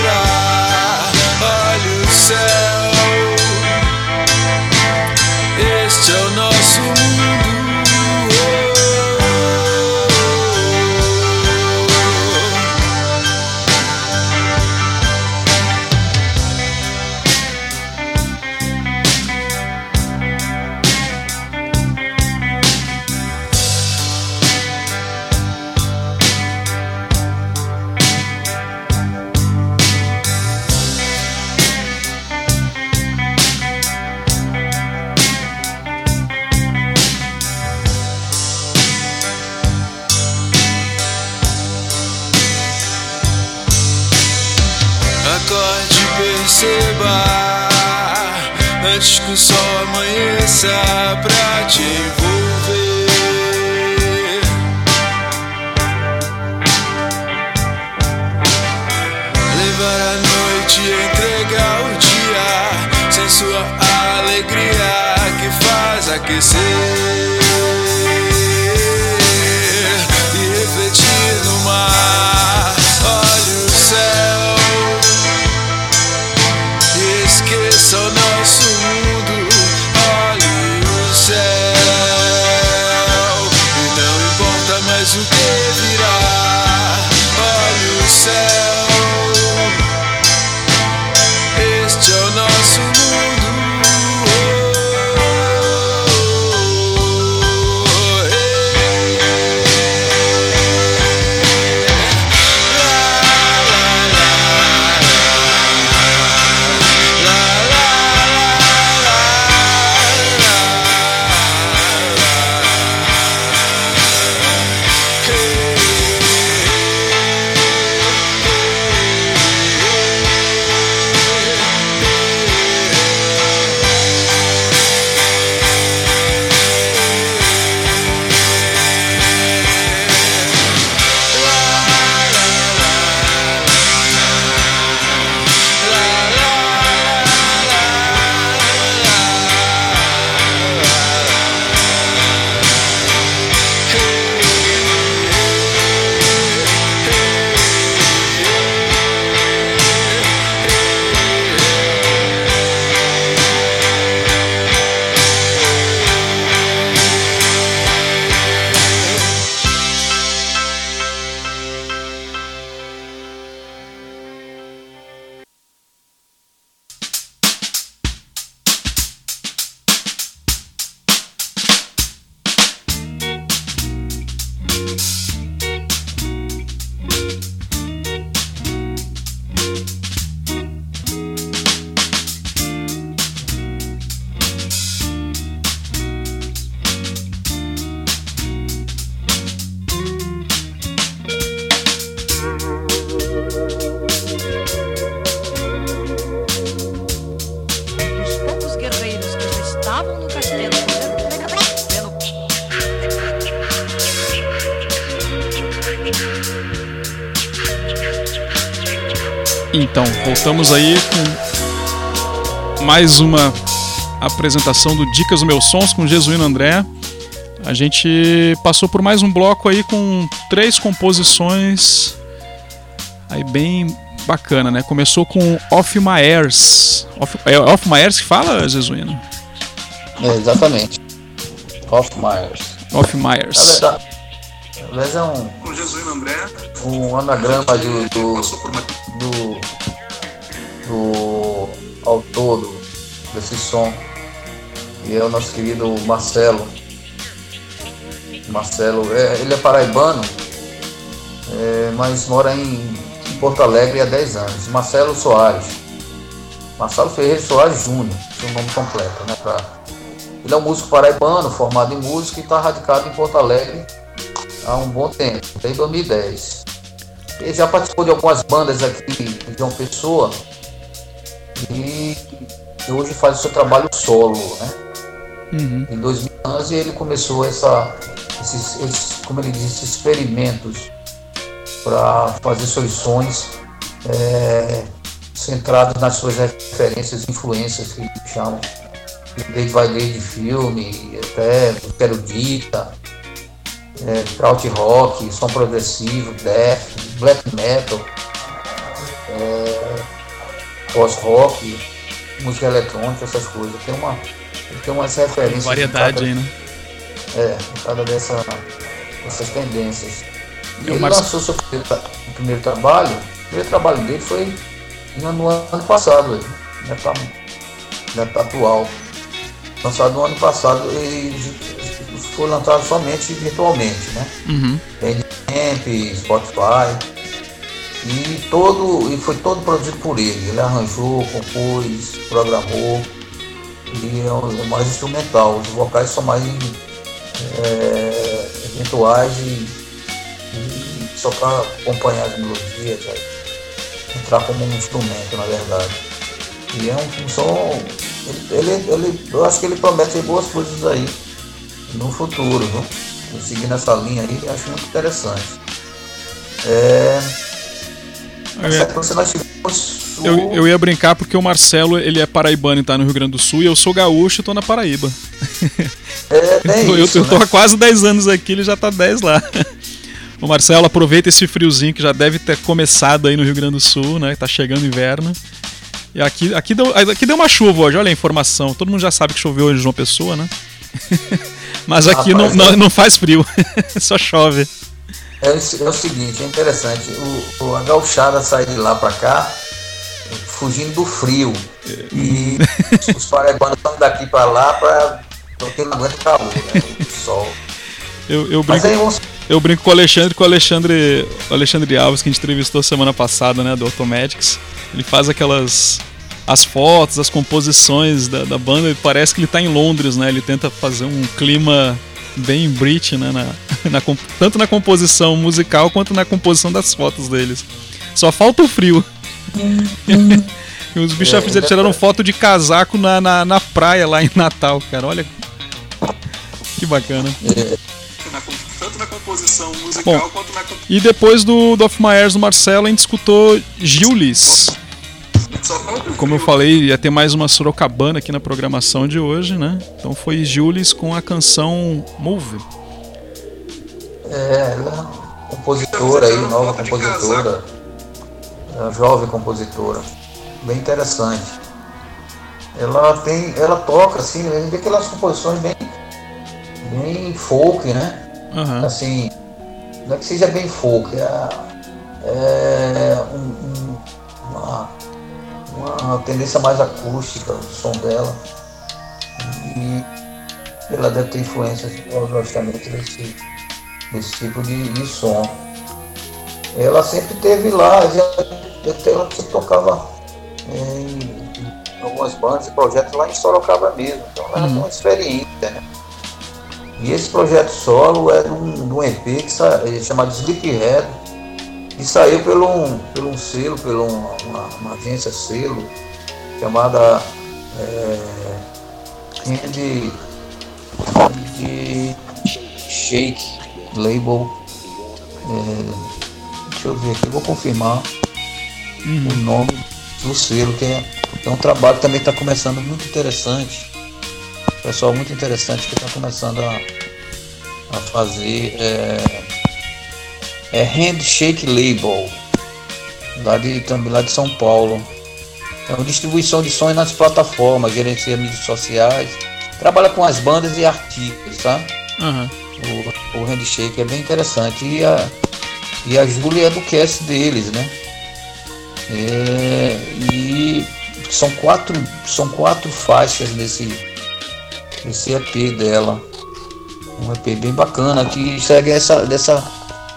Voltamos aí com mais uma apresentação do Dicas do Meus Sons com Jesuíno André. A gente passou por mais um bloco aí com três composições aí bem bacana, né? Começou com Off My Airs. Off, é Off My Airs que fala, Jesuíno? É, exatamente. Off My Airs. Off My Airs. Na verdade, mas é um. Com Jesuíno André. Um anagrama do, do, do, do autor do, desse som. E é o nosso querido Marcelo. Marcelo, é, ele é paraibano, é, mas mora em, em, Porto Alegre há 10 anos. Marcelo Soares. Marcelo Ferreira Soares Júnior, seu nome completo, né? Pra, ele é um músico paraibano, formado em música e está radicado em Porto Alegre há um bom tempo, desde 2010. Ele já participou de algumas bandas aqui de João Pessoa e hoje faz o seu trabalho solo, né? Uhum. Em 2011 ele começou essa, esses, esses, como ele disse, experimentos para fazer seus sons é, centrados nas suas referências, influências que ele chama. Desde vai desde filme, até Quero Dita, é, kraut rock, som progressivo, death, black metal, é, post-rock, música eletrônica, essas coisas. Tem, uma, tem umas referências. Variedade cada, aí, né? É, cada dessa, dessas tendências. E ele lançou seu primeiro, primeiro, trabalho, o primeiro trabalho dele foi no ano passado, já está já tá atual. Lançado no ano passado, e foi lançado somente virtualmente, né? Uhum. Bandcamp, Spotify. E, todo, e foi todo produzido por ele. Ele arranjou, compôs, programou. E é mais instrumental. Os vocais são mais é, eventuais e, e só para acompanhar as melodias, entrar como um instrumento, na verdade. E é um, um som. Ele, ele, ele, eu acho que ele promete boas coisas aí no futuro, viu? seguindo essa linha aí, acho muito interessante. É... é. Eu, eu ia brincar porque o Marcelo ele é paraibano e tá no Rio Grande do Sul e eu sou gaúcho e tô na Paraíba. É, [LAUGHS] é eu, isso, eu, eu tô né? há quase 10 anos aqui, ele já tá 10 lá. O Marcelo aproveita esse friozinho que já deve ter começado aí no Rio Grande do Sul, né? Tá chegando inverno. E aqui, aqui, deu, aqui deu uma chuva hoje, olha a informação. Todo mundo já sabe que choveu hoje em João Pessoa, né? [LAUGHS] Mas aqui Rapaz, não, não, não, faz frio, [LAUGHS] só chove. É, é, o seguinte, é interessante. O, o, a gauchada sai de lá para cá fugindo do frio. E [LAUGHS] os paraguanos estão daqui para lá para porque não aguenta o calor, né? O sol. Eu, eu brinco, vamos... eu brinco com o Alexandre, com o Alexandre, o Alexandre Alves, que a gente entrevistou semana passada, né, do Automatics. Ele faz aquelas as fotos, as composições da, da banda, parece que ele está em Londres, né? Ele tenta fazer um clima bem Brit, né? Na, [LAUGHS] na, tanto na composição musical quanto na composição das fotos deles. Só falta o frio. [LAUGHS] Os bichos é, tiraram foto de casaco na, na, na, praia lá em Natal, cara. Olha. Que bacana. É. Tanto na composição musical Bom, quanto na E depois do, do Off My Airs do Marcelo, a gente escutou Gilles. Como eu falei, ia ter mais uma Sorocabana aqui na programação de hoje, né? Então foi Jules com a canção Move. É, ela é compositora aí, nova compositora. É jovem compositora. Bem interessante. Ela tem. Ela toca assim, vê aquelas composições bem. bem folk, né? Uhum. Assim. Não é que seja bem folk, é, é um, um, uma uma tendência mais acústica, o som dela. E ela deve ter influências, logicamente, desse, desse tipo de, de som. Ela sempre teve lá, já, ela sempre tocava em algumas bandas e projetos lá em Sorocaba mesmo, então ela uhum. tem uma experiência, né? E esse projeto solo é de um, de um EP que é chamado Sleephead, que saiu pelo um, pelo um selo, pela uma, uma, agência selo, chamada é, de, de Shake Label. É, deixa eu ver aqui, vou confirmar uhum. o nome do selo, que é, é um trabalho que também está começando muito interessante pessoal muito interessante que está começando a, a fazer é, é Handshake Label, lá de, também lá de São Paulo. É uma distribuição de sons nas plataformas, gerencia mídias sociais, trabalha com as bandas e artistas, tá? Uhum. O, o Handshake é bem interessante. E a, e a Júlia é do cast deles, né? É, e são quatro, são quatro faixas nesse, esse EP dela. Um EP bem bacana que segue essa, dessa,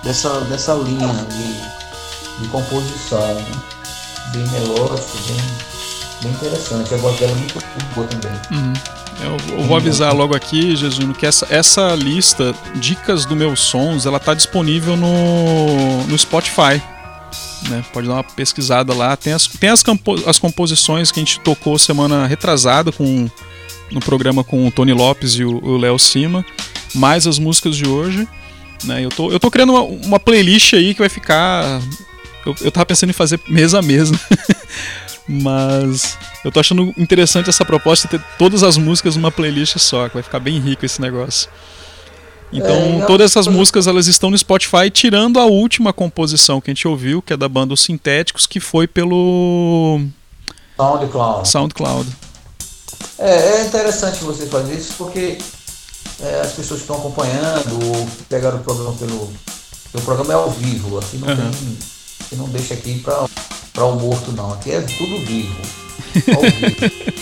dessa, dessa linha de, de composição. Né? Bem melódico, bem, bem interessante. A voz dela é muito boa também. Uhum. Eu, eu, vou avisar logo aqui, Jesus, que essa, essa lista, Dicas do Meus Sons, ela tá disponível no, no Spotify. Né? Pode dar uma pesquisada lá. Tem, as, tem as, as composições que a gente tocou semana retrasada com no programa com o Tony Lopes e o Léo Cima, mais as músicas de hoje. Né? Eu, tô, eu tô criando uma, uma playlist aí que vai ficar. Eu, eu tava pensando em fazer mês a mês, né? [LAUGHS] mas eu tô achando interessante essa proposta de ter todas as músicas numa playlist só, que vai ficar bem rico esse negócio. Então, é, todas essas músicas elas estão no Spotify, tirando a última composição que a gente ouviu, que é da banda Os Sintéticos, que foi pelo SoundCloud. SoundCloud. É, é interessante você fazer isso porque é, as pessoas que estão acompanhando pegaram o programa pelo. O programa é ao vivo, aqui não uhum. tem. Você não deixa aqui para o morto não. Aqui é tudo vivo. Ao [LAUGHS] vivo.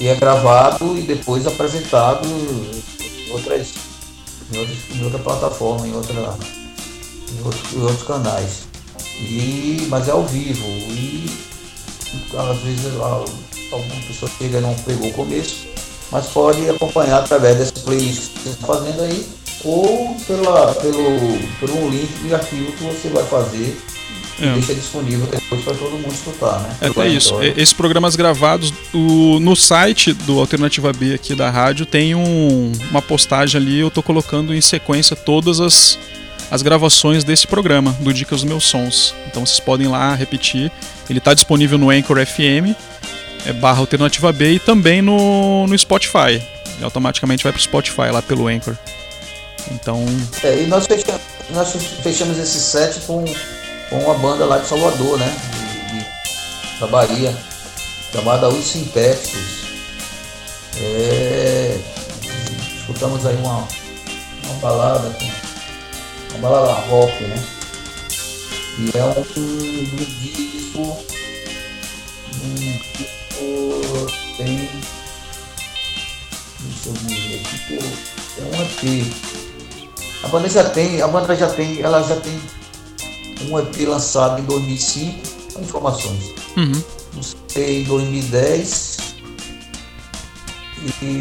e é gravado e depois apresentado em outras. Em, outras, em outra plataforma, em, outra, em, outros, em outros canais. E, mas é ao vivo. E às vezes alguma pessoa chega e não pegou o começo, mas pode acompanhar através dessa playlist que você está fazendo aí, ou pela, pelo, pelo um link de arquivo que você vai fazer é. deixa disponível depois para todo mundo escutar, né? É, é isso. Esses programas gravados o, no site do Alternativa B aqui da rádio tem um, uma postagem ali, eu estou colocando em sequência todas as, as gravações desse programa, do Dicas dos Meus Sons. Então vocês podem lá repetir. Ele está disponível no Anchor FM é barra alternativa B e também no, no Spotify. E automaticamente vai para o Spotify lá pelo Anchor. Então. É, e nós fechamos, nós fechamos esse set com, com uma banda lá de Salvador, né? De, de, da Bahia, chamada Os Sintéticos. É, escutamos aí uma, uma balada, uma balada rock, né? E é um, um disco um, tem. Deixa eu ver aqui, é um EP. A banda já tem, a banda já tem, ela já tem um EP lançado em 2005, informações. Uhum. Um em 2010 e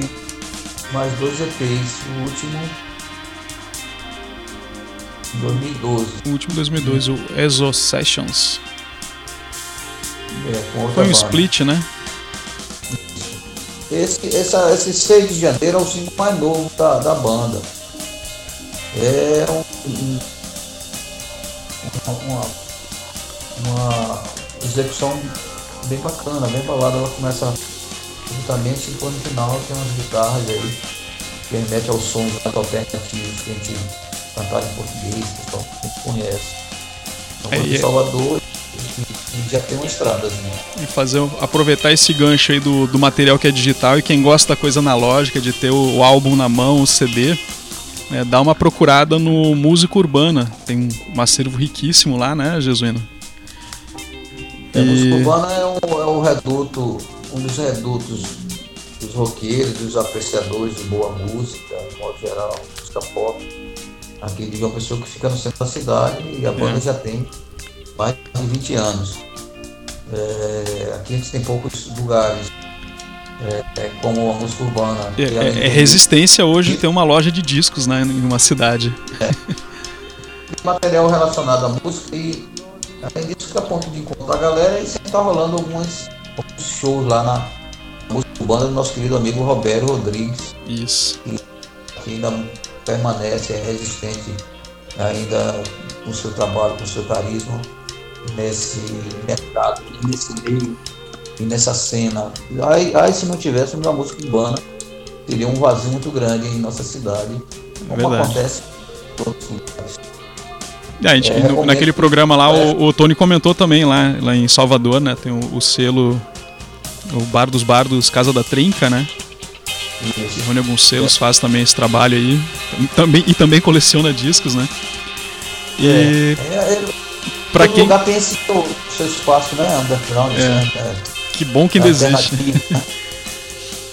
mais dois EPs. O último em 2012. O último 2012, o Exo Sessions. É, Foi um split, né? Esse, essa, esse 6 de janeiro é o single mais novo da, da banda. É um, uma, uma execução bem bacana, bem balada. Ela começa justamente e quando no final tem umas guitarras aí que remete aos sons alternativos que a gente cantava em português, que a gente conhece. Então, é, de Salvador e já tem uma estrada. Assim. E fazer, aproveitar esse gancho aí do, do material que é digital e quem gosta da coisa analógica, de ter o, o álbum na mão, o CD, né, dá uma procurada no Música Urbana. Tem um acervo riquíssimo lá, né, Jesuíno? É, e... Música Urbana é um, é um reduto, um dos redutos dos roqueiros, dos apreciadores de boa música, de modo geral, música pop aqui de uma pessoa que fica no centro da cidade e a banda é. já tem mais de 20 anos. É, aqui a gente tem poucos lugares é, é como a música urbana. É, é, é resistência hoje ter uma loja de discos né, em uma cidade. É. material relacionado à música e além disso que a ponto de encontro da galera e sempre está rolando alguns, alguns, shows lá na música urbana do nosso querido amigo Roberto Rodrigues. Isso. Que, que ainda permanece, é resistente ainda com o seu trabalho, com o seu carisma nesse mercado, nesse meio e nessa cena. Aí, aí se não tivéssemos a música urbana, teria um vazio muito grande em nossa cidade, como Verdade. acontece em todos os lugares. É, a gente, é, no, naquele programa lá, é. o, o, Tony comentou também lá, lá em Salvador, né? Tem o, o selo, o Bar dos Bardos Casa da Trinca, né? Isso. Reúne alguns é. faz também esse trabalho aí. Também, e também coleciona discos, né? E. É, é, pra quem. lugar tem esse seu, espaço, né? Underground, é. Né? É. Que bom que ainda existe. [LAUGHS]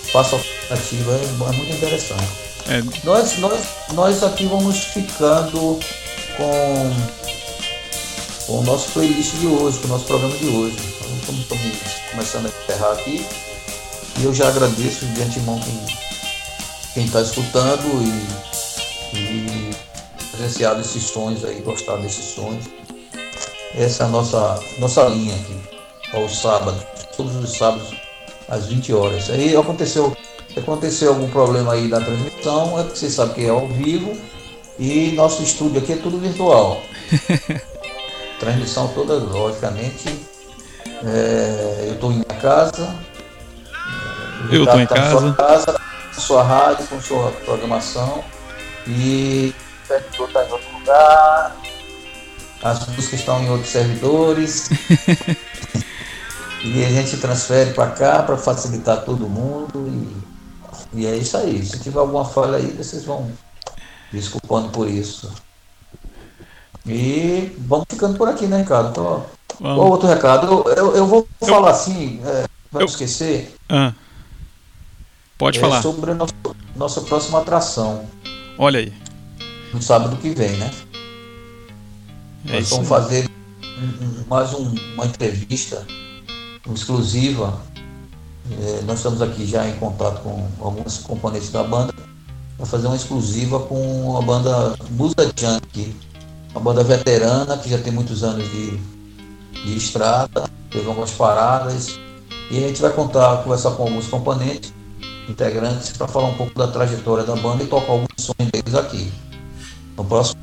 Espaço alternativo é, é muito interessante. É. Nós, nós, nós aqui vamos ficando com, com o nosso playlist de hoje, com o nosso programa de hoje. Então, estamos começando a encerrar aqui. E eu já agradeço de antemão quem está escutando e, e presenciado esses sons aí, gostado desses sons. Essa é nossa, nossa linha aqui, aos sábados, todos os sábados, às 20 horas. Aí aconteceu, aconteceu algum problema aí da transmissão, é porque você sabe que é ao vivo e nosso estúdio aqui é tudo virtual. [LAUGHS] Transmissão toda, logicamente. É, eu estou em minha casa. Eu estou em tá casa. Sua casa, com sua rádio, com sua programação. E o servidor está em outro lugar. As músicas estão em outros servidores. [LAUGHS] e a gente transfere para cá para facilitar todo mundo. E, e é isso aí. Se tiver alguma falha aí, vocês vão desculpando por isso. E vamos ficando por aqui, né, Ricardo? Então, ó, outro recado, eu, eu vou eu, falar assim, é, eu, esquecer. Ah, pode é falar. Sobre a nossa, nossa próxima atração. Olha aí. No sábado que vem, né? É Nós vamos fazer mais um, uma entrevista exclusiva. É, nós estamos aqui já em contato com alguns componentes da banda para fazer uma exclusiva com a banda Musa Junk, uma banda veterana que já tem muitos anos de, de estrada, teve algumas paradas. E a gente vai contar, conversar com alguns componentes, integrantes, para falar um pouco da trajetória da banda e tocar alguns sonhos deles aqui. No próximo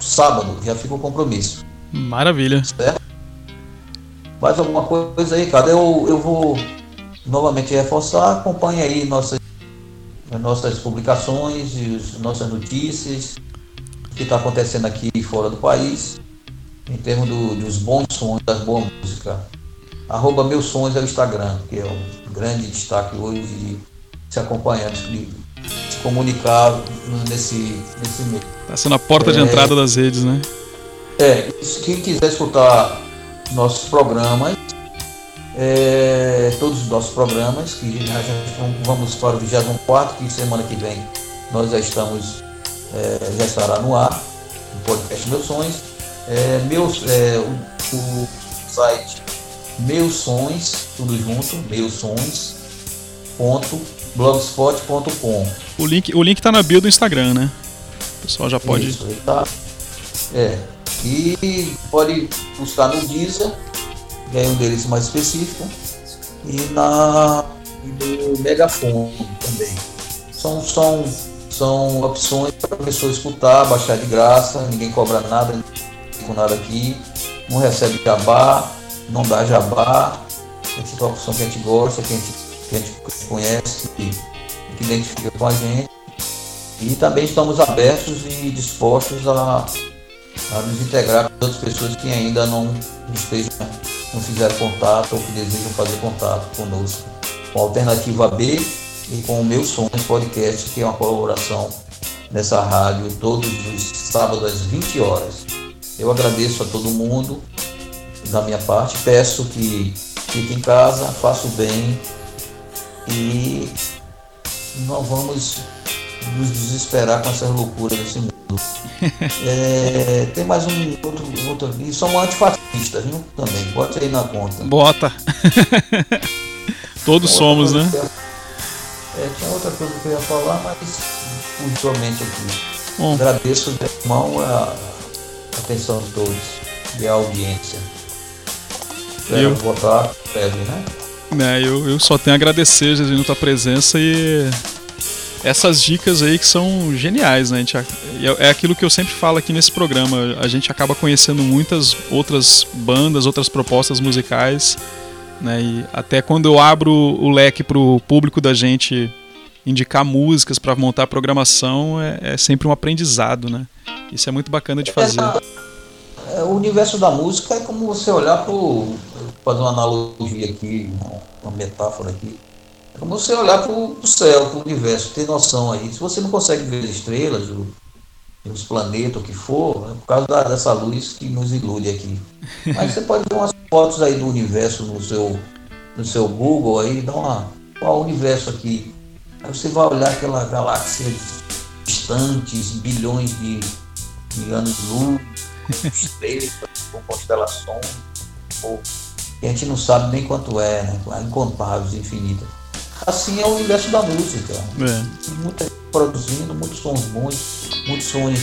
sábado, já fica o compromisso. Maravilha. Certo? Mais alguma coisa aí, cara? Eu, eu vou novamente reforçar, acompanhe aí nossas as nossas publicações e as nossas notícias, o que está acontecendo aqui fora do país, em termos do, dos bons sons, das boas músicas. Arroba Meus Sons é o Instagram, que é um grande destaque hoje de se acompanhar, de comunicar nesse, nesse meio. Está sendo a porta é, de entrada das redes, né? É, quem quiser escutar nossos programas, é, todos os nossos programas, que já, já vamos para o 24, que semana que vem nós já estamos, é, já estará no ar, o podcast Meus Sonhos. É, meus, é, o, o, site Meus Sonhos, tudo junto, meus sonhos, ponto, blogspot.com. O link, o link tá na bio do Instagram, né? O pessoal já pode. Isso, tá. É. E pode buscar no Deezer é um endereço mais específico, e, na, no megafone também. São, são, são opções para a pessoa escutar, baixar de graça, ninguém cobra nada, com nada aqui, não recebe jabá, não dá jabá, a gente tem uma opção que a gente gosta, que a gente, gente conhece, que, que identifica com a gente. E também estamos abertos e dispostos a, a nos integrar com outras pessoas que ainda não estejam não fizeram contato ou que desejam fazer contato conosco, com a Alternativa B e com o Meu Sonhos Podcast, que é uma colaboração nessa rádio todos os sábados às 20 horas. Eu agradeço a todo mundo da minha parte, peço que fique em casa, faça o bem e não vamos nos desesperar com essas loucuras desse mundo. [LAUGHS] é, tem mais um outro, outro aqui. Somos antifascistas, viu? Também. Bota aí na conta. Bota. Todos somos, né? É, tinha outra coisa que eu ia falar, mas fugiu aqui. Bom. Agradeço de mão a atenção de todos e a audiência. Espero eu... votar breve, né? É, eu, eu só tenho a agradecer, Jesus, a tua presença e essas dicas aí que são geniais, né? Gente, é, é aquilo que eu sempre falo aqui nesse programa. A gente acaba conhecendo muitas outras bandas, outras propostas musicais, né? E até quando eu abro o leque para o público da gente indicar músicas para montar a programação, é, é, sempre um aprendizado, né? Isso é muito bacana de fazer. É, o universo da música é como você olhar para fazer uma analogia aqui, uma metáfora aqui é como você olhar para o céu, para o universo, ter noção aí. Se você não consegue ver as estrelas, os planetas, o que for, é por causa da, dessa luz que nos ilude aqui. Mas você pode ver umas fotos aí do universo no seu, no seu Google aí, dá uma. Qual o universo aqui? Aí você vai olhar aquela galáxia distantes, bilhões de, de anos de luz, [LAUGHS] estrelas, constelações, que a gente não sabe nem quanto é, né? incontáveis, infinitas. Assim é o universo da música. É. Muita gente produzindo, muitos sons bons, muitos sons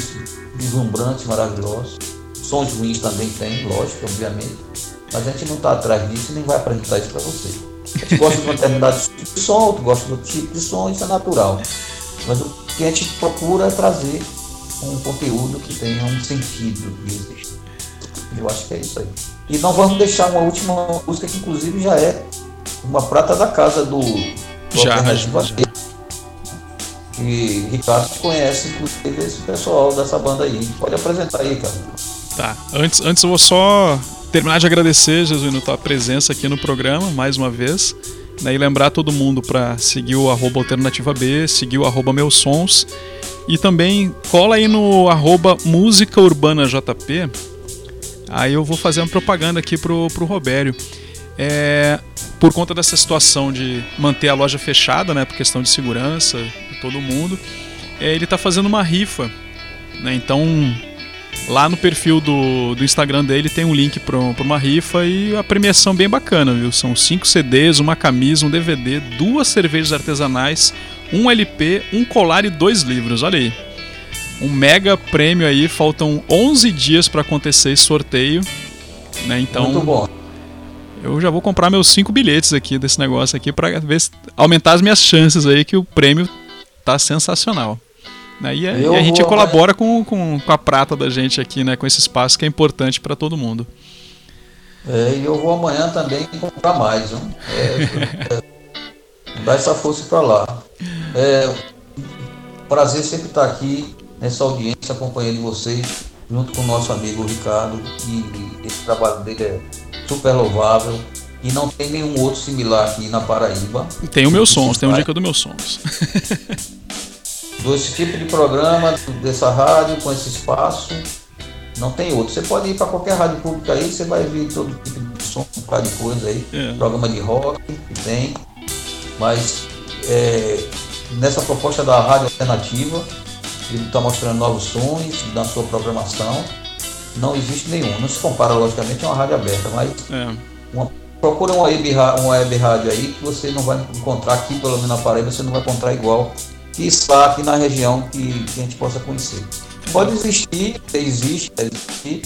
deslumbrantes, maravilhosos. Sons ruins também tem, lógico, obviamente. Mas a gente não está atrás disso e nem vai apresentar isso para você. A gente gosta de um determinado [LAUGHS] tipo de som, outro gosta de outro tipo de som, isso é natural. Mas o que a gente procura é trazer um conteúdo que tenha um sentido de existir. Eu acho que é isso aí. E não vamos deixar uma última música que inclusive já é uma prata da casa do já, já. E Ricardo conhece, inclusive, esse pessoal dessa banda aí. Pode apresentar aí, cara. Tá. Antes, antes eu vou só terminar de agradecer, Jesus, a tua presença aqui no programa, mais uma vez. Né, e lembrar todo mundo para seguir o arroba alternativa B, seguir o arroba meus sons. E também cola aí no arroba música urbana JP. Aí eu vou fazer uma propaganda aqui pro, pro Robério. É, por conta dessa situação de manter a loja fechada, né, por questão de segurança de todo mundo, é, ele está fazendo uma rifa. Né, então, lá no perfil do, do Instagram dele tem um link para uma rifa e a premiação bem bacana, viu? São cinco CDs, uma camisa, um DVD, duas cervejas artesanais, um LP, um colar e dois livros. Olha aí. Um mega prêmio aí, faltam 11 dias para acontecer esse sorteio. Né? Então, Muito bom eu já vou comprar meus cinco bilhetes aqui desse negócio aqui para ver aumentar as minhas chances aí que o prêmio tá sensacional. Né? E, a, e a gente colabora com, com, com, a prata da gente aqui, né? Com esse espaço que é importante para todo mundo. É, e eu vou amanhã também comprar mais, viu? É, [LAUGHS] é, dar essa força para lá. É, prazer sempre estar aqui nessa audiência acompanhando vocês, junto com o nosso amigo Ricardo, e esse trabalho dele é super louvável. E não tem nenhum outro similar aqui na Paraíba. Tem o Meus Sons, tem um dica do Meus Sons. [LAUGHS] Esse tipo de programa, dessa rádio, com esse espaço, não tem outro. Você pode ir para qualquer rádio pública aí, você vai ver todo tipo de som, um bocado de coisa aí. É. Programa de rock, que tem. Mas é, nessa proposta da rádio alternativa, ele está mostrando novos sons na sua programação não existe nenhum. Não se compara, logicamente, a uma rádio aberta, mas é. uma, procura uma web, uma web rádio aí que você não vai encontrar aqui, pelo menos na Paraíba, você não vai encontrar igual que está aqui na região que, que a gente possa conhecer. Pode existir, existe, existir,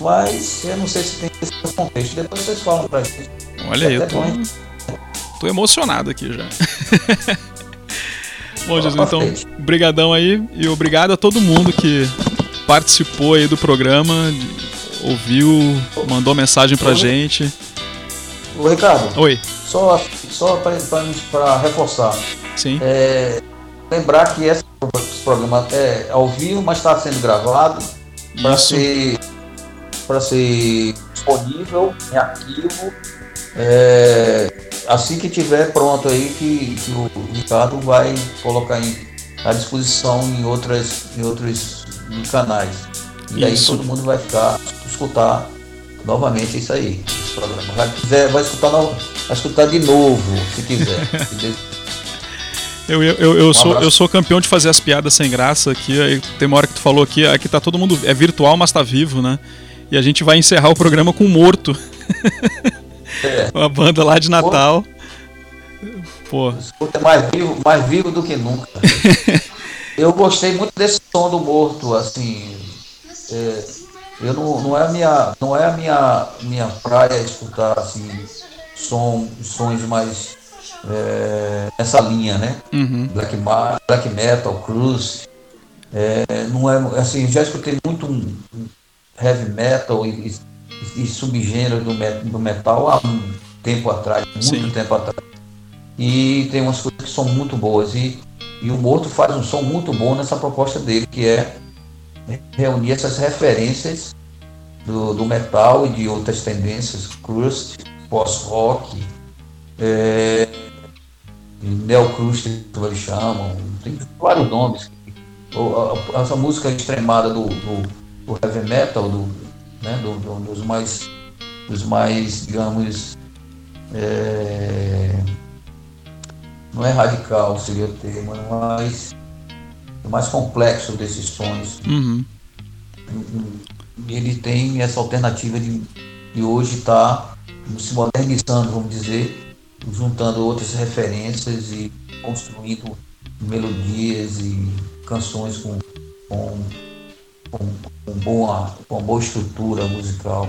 mas eu não sei se tem esse contexto. Depois vocês falam pra gente. Olha aí, eu tô, tô emocionado aqui já. [LAUGHS] Bom, Jesus, então, brigadão aí e obrigado a todo mundo que participou aí do programa, ouviu, mandou mensagem pra Oi. gente. Ô Ricardo. Oi. Só, só para reforçar. Sim. É, lembrar que esse programa é ao vivo, mas está sendo gravado para ser, para ser disponível em arquivo. É, assim que tiver pronto aí, que, que o Ricardo vai colocar em, à disposição em, outras, em outros canais. E aí todo mundo vai ficar, escutar novamente isso aí, esse programa. Vai, quiser, vai, escutar, vai escutar de novo, se quiser. [LAUGHS] Eu, eu, eu, eu um sou, eu sou campeão de fazer as piadas sem graça aqui. Aí tem uma hora que tu falou aqui, aqui tá todo mundo. É virtual, mas tá vivo, né? E a gente vai encerrar o programa com Morto. [LAUGHS] É. Uma banda lá de Natal. Pô. Escuta, é mais vivo, mais vivo do que nunca. [LAUGHS] eu gostei muito desse som do Morto, assim. É, eu não, não é a minha, não é a minha, minha praia escutar assim, som, sons mais é, nessa linha, né? Uhum. Black, black metal, cruise. É, não é assim, já escutei muito um, heavy metal e, e, e subgênero do, metal há um tempo atrás, muito Sim. tempo atrás. E tem umas coisas que são muito boas. E, e o Morto faz um som muito bom nessa proposta dele, que é reunir essas referências do, do metal e de outras tendências, crust, post-rock, é, neocrust, como eles chamam, tem vários nomes. Essa música extremada do, do, do heavy metal, do, né, do, do, dos mais, dos mais, digamos, é, não é radical seria o termo, mas o mais complexo desses sons. Uhum. Ele tem essa alternativa de, de hoje estar tá se modernizando, vamos dizer, juntando outras referências e construindo melodias e canções com, com, com, com boa, com boa estrutura musical.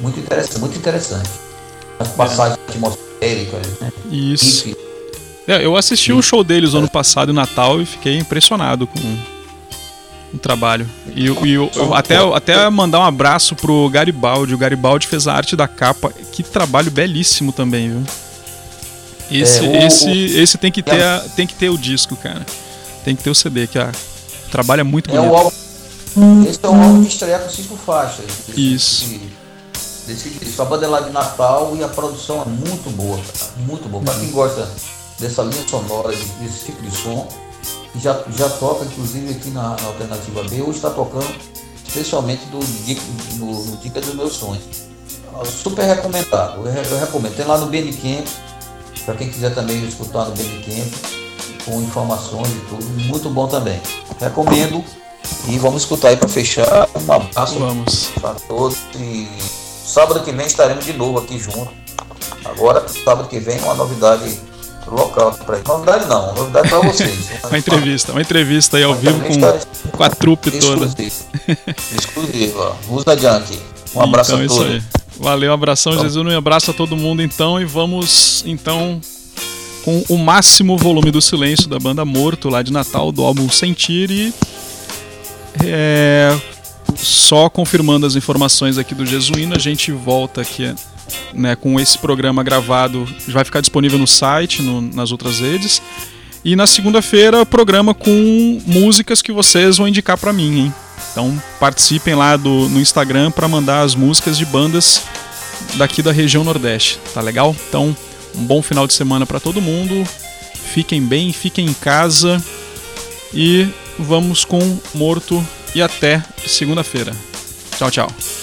Muito interessante, muito interessante. As passagens é. atmosféricas, né? Isso. É, eu assisti o um show deles ano passado em Natal e fiquei impressionado com o trabalho. E, e eu, eu, até, até mandar um abraço pro Garibaldi. O Garibaldi fez a arte da capa. Que trabalho belíssimo também, viu? Esse, é, o, esse, o, esse tem que ter a, tem que ter o disco, cara. Tem que ter o CD, que a, trabalho é muito bonito. É o álbum, esse é um álbum de estreia com cinco faixas. Desse, Isso. Desse, desse, a banda é lá de Natal e a produção é muito boa, cara. Muito boa. Pra quem gosta dessa linha sonora, desse tipo de som. Já, já toca, inclusive, aqui na, na Alternativa B, hoje está tocando especialmente do, no, no Dica dos Meus Sonhos. Super recomendado, eu, eu recomendo. Tem lá no Bandcamp, para quem quiser também escutar no Bandcamp, com informações e tudo, muito bom também. Recomendo e vamos escutar aí para fechar. Um abraço vamos. para todos e sábado que vem estaremos de novo aqui junto. Agora, sábado que vem, uma novidade local para Novidade não, novidade para vocês. [LAUGHS] uma entrevista, uma entrevista aí ao vivo com, com a trupe toda. Exclusiva. Usa Junk. Um abraço então, a todos. Aí. Valeu, um abração, então. Jesus, um abraço a todo mundo então e vamos então com o máximo volume do silêncio da banda Morto lá de Natal do álbum Sentir e é, só confirmando as informações aqui do Jesuíno, a gente volta aqui né, com esse programa gravado, vai ficar disponível no site, no, nas outras redes. E na segunda-feira, programa com músicas que vocês vão indicar para mim, hein? Então participem lá do, no Instagram para mandar as músicas de bandas daqui da região Nordeste, tá legal? Então, um bom final de semana para todo mundo. Fiquem bem, fiquem em casa e vamos com Morto e até segunda-feira. Tchau, tchau.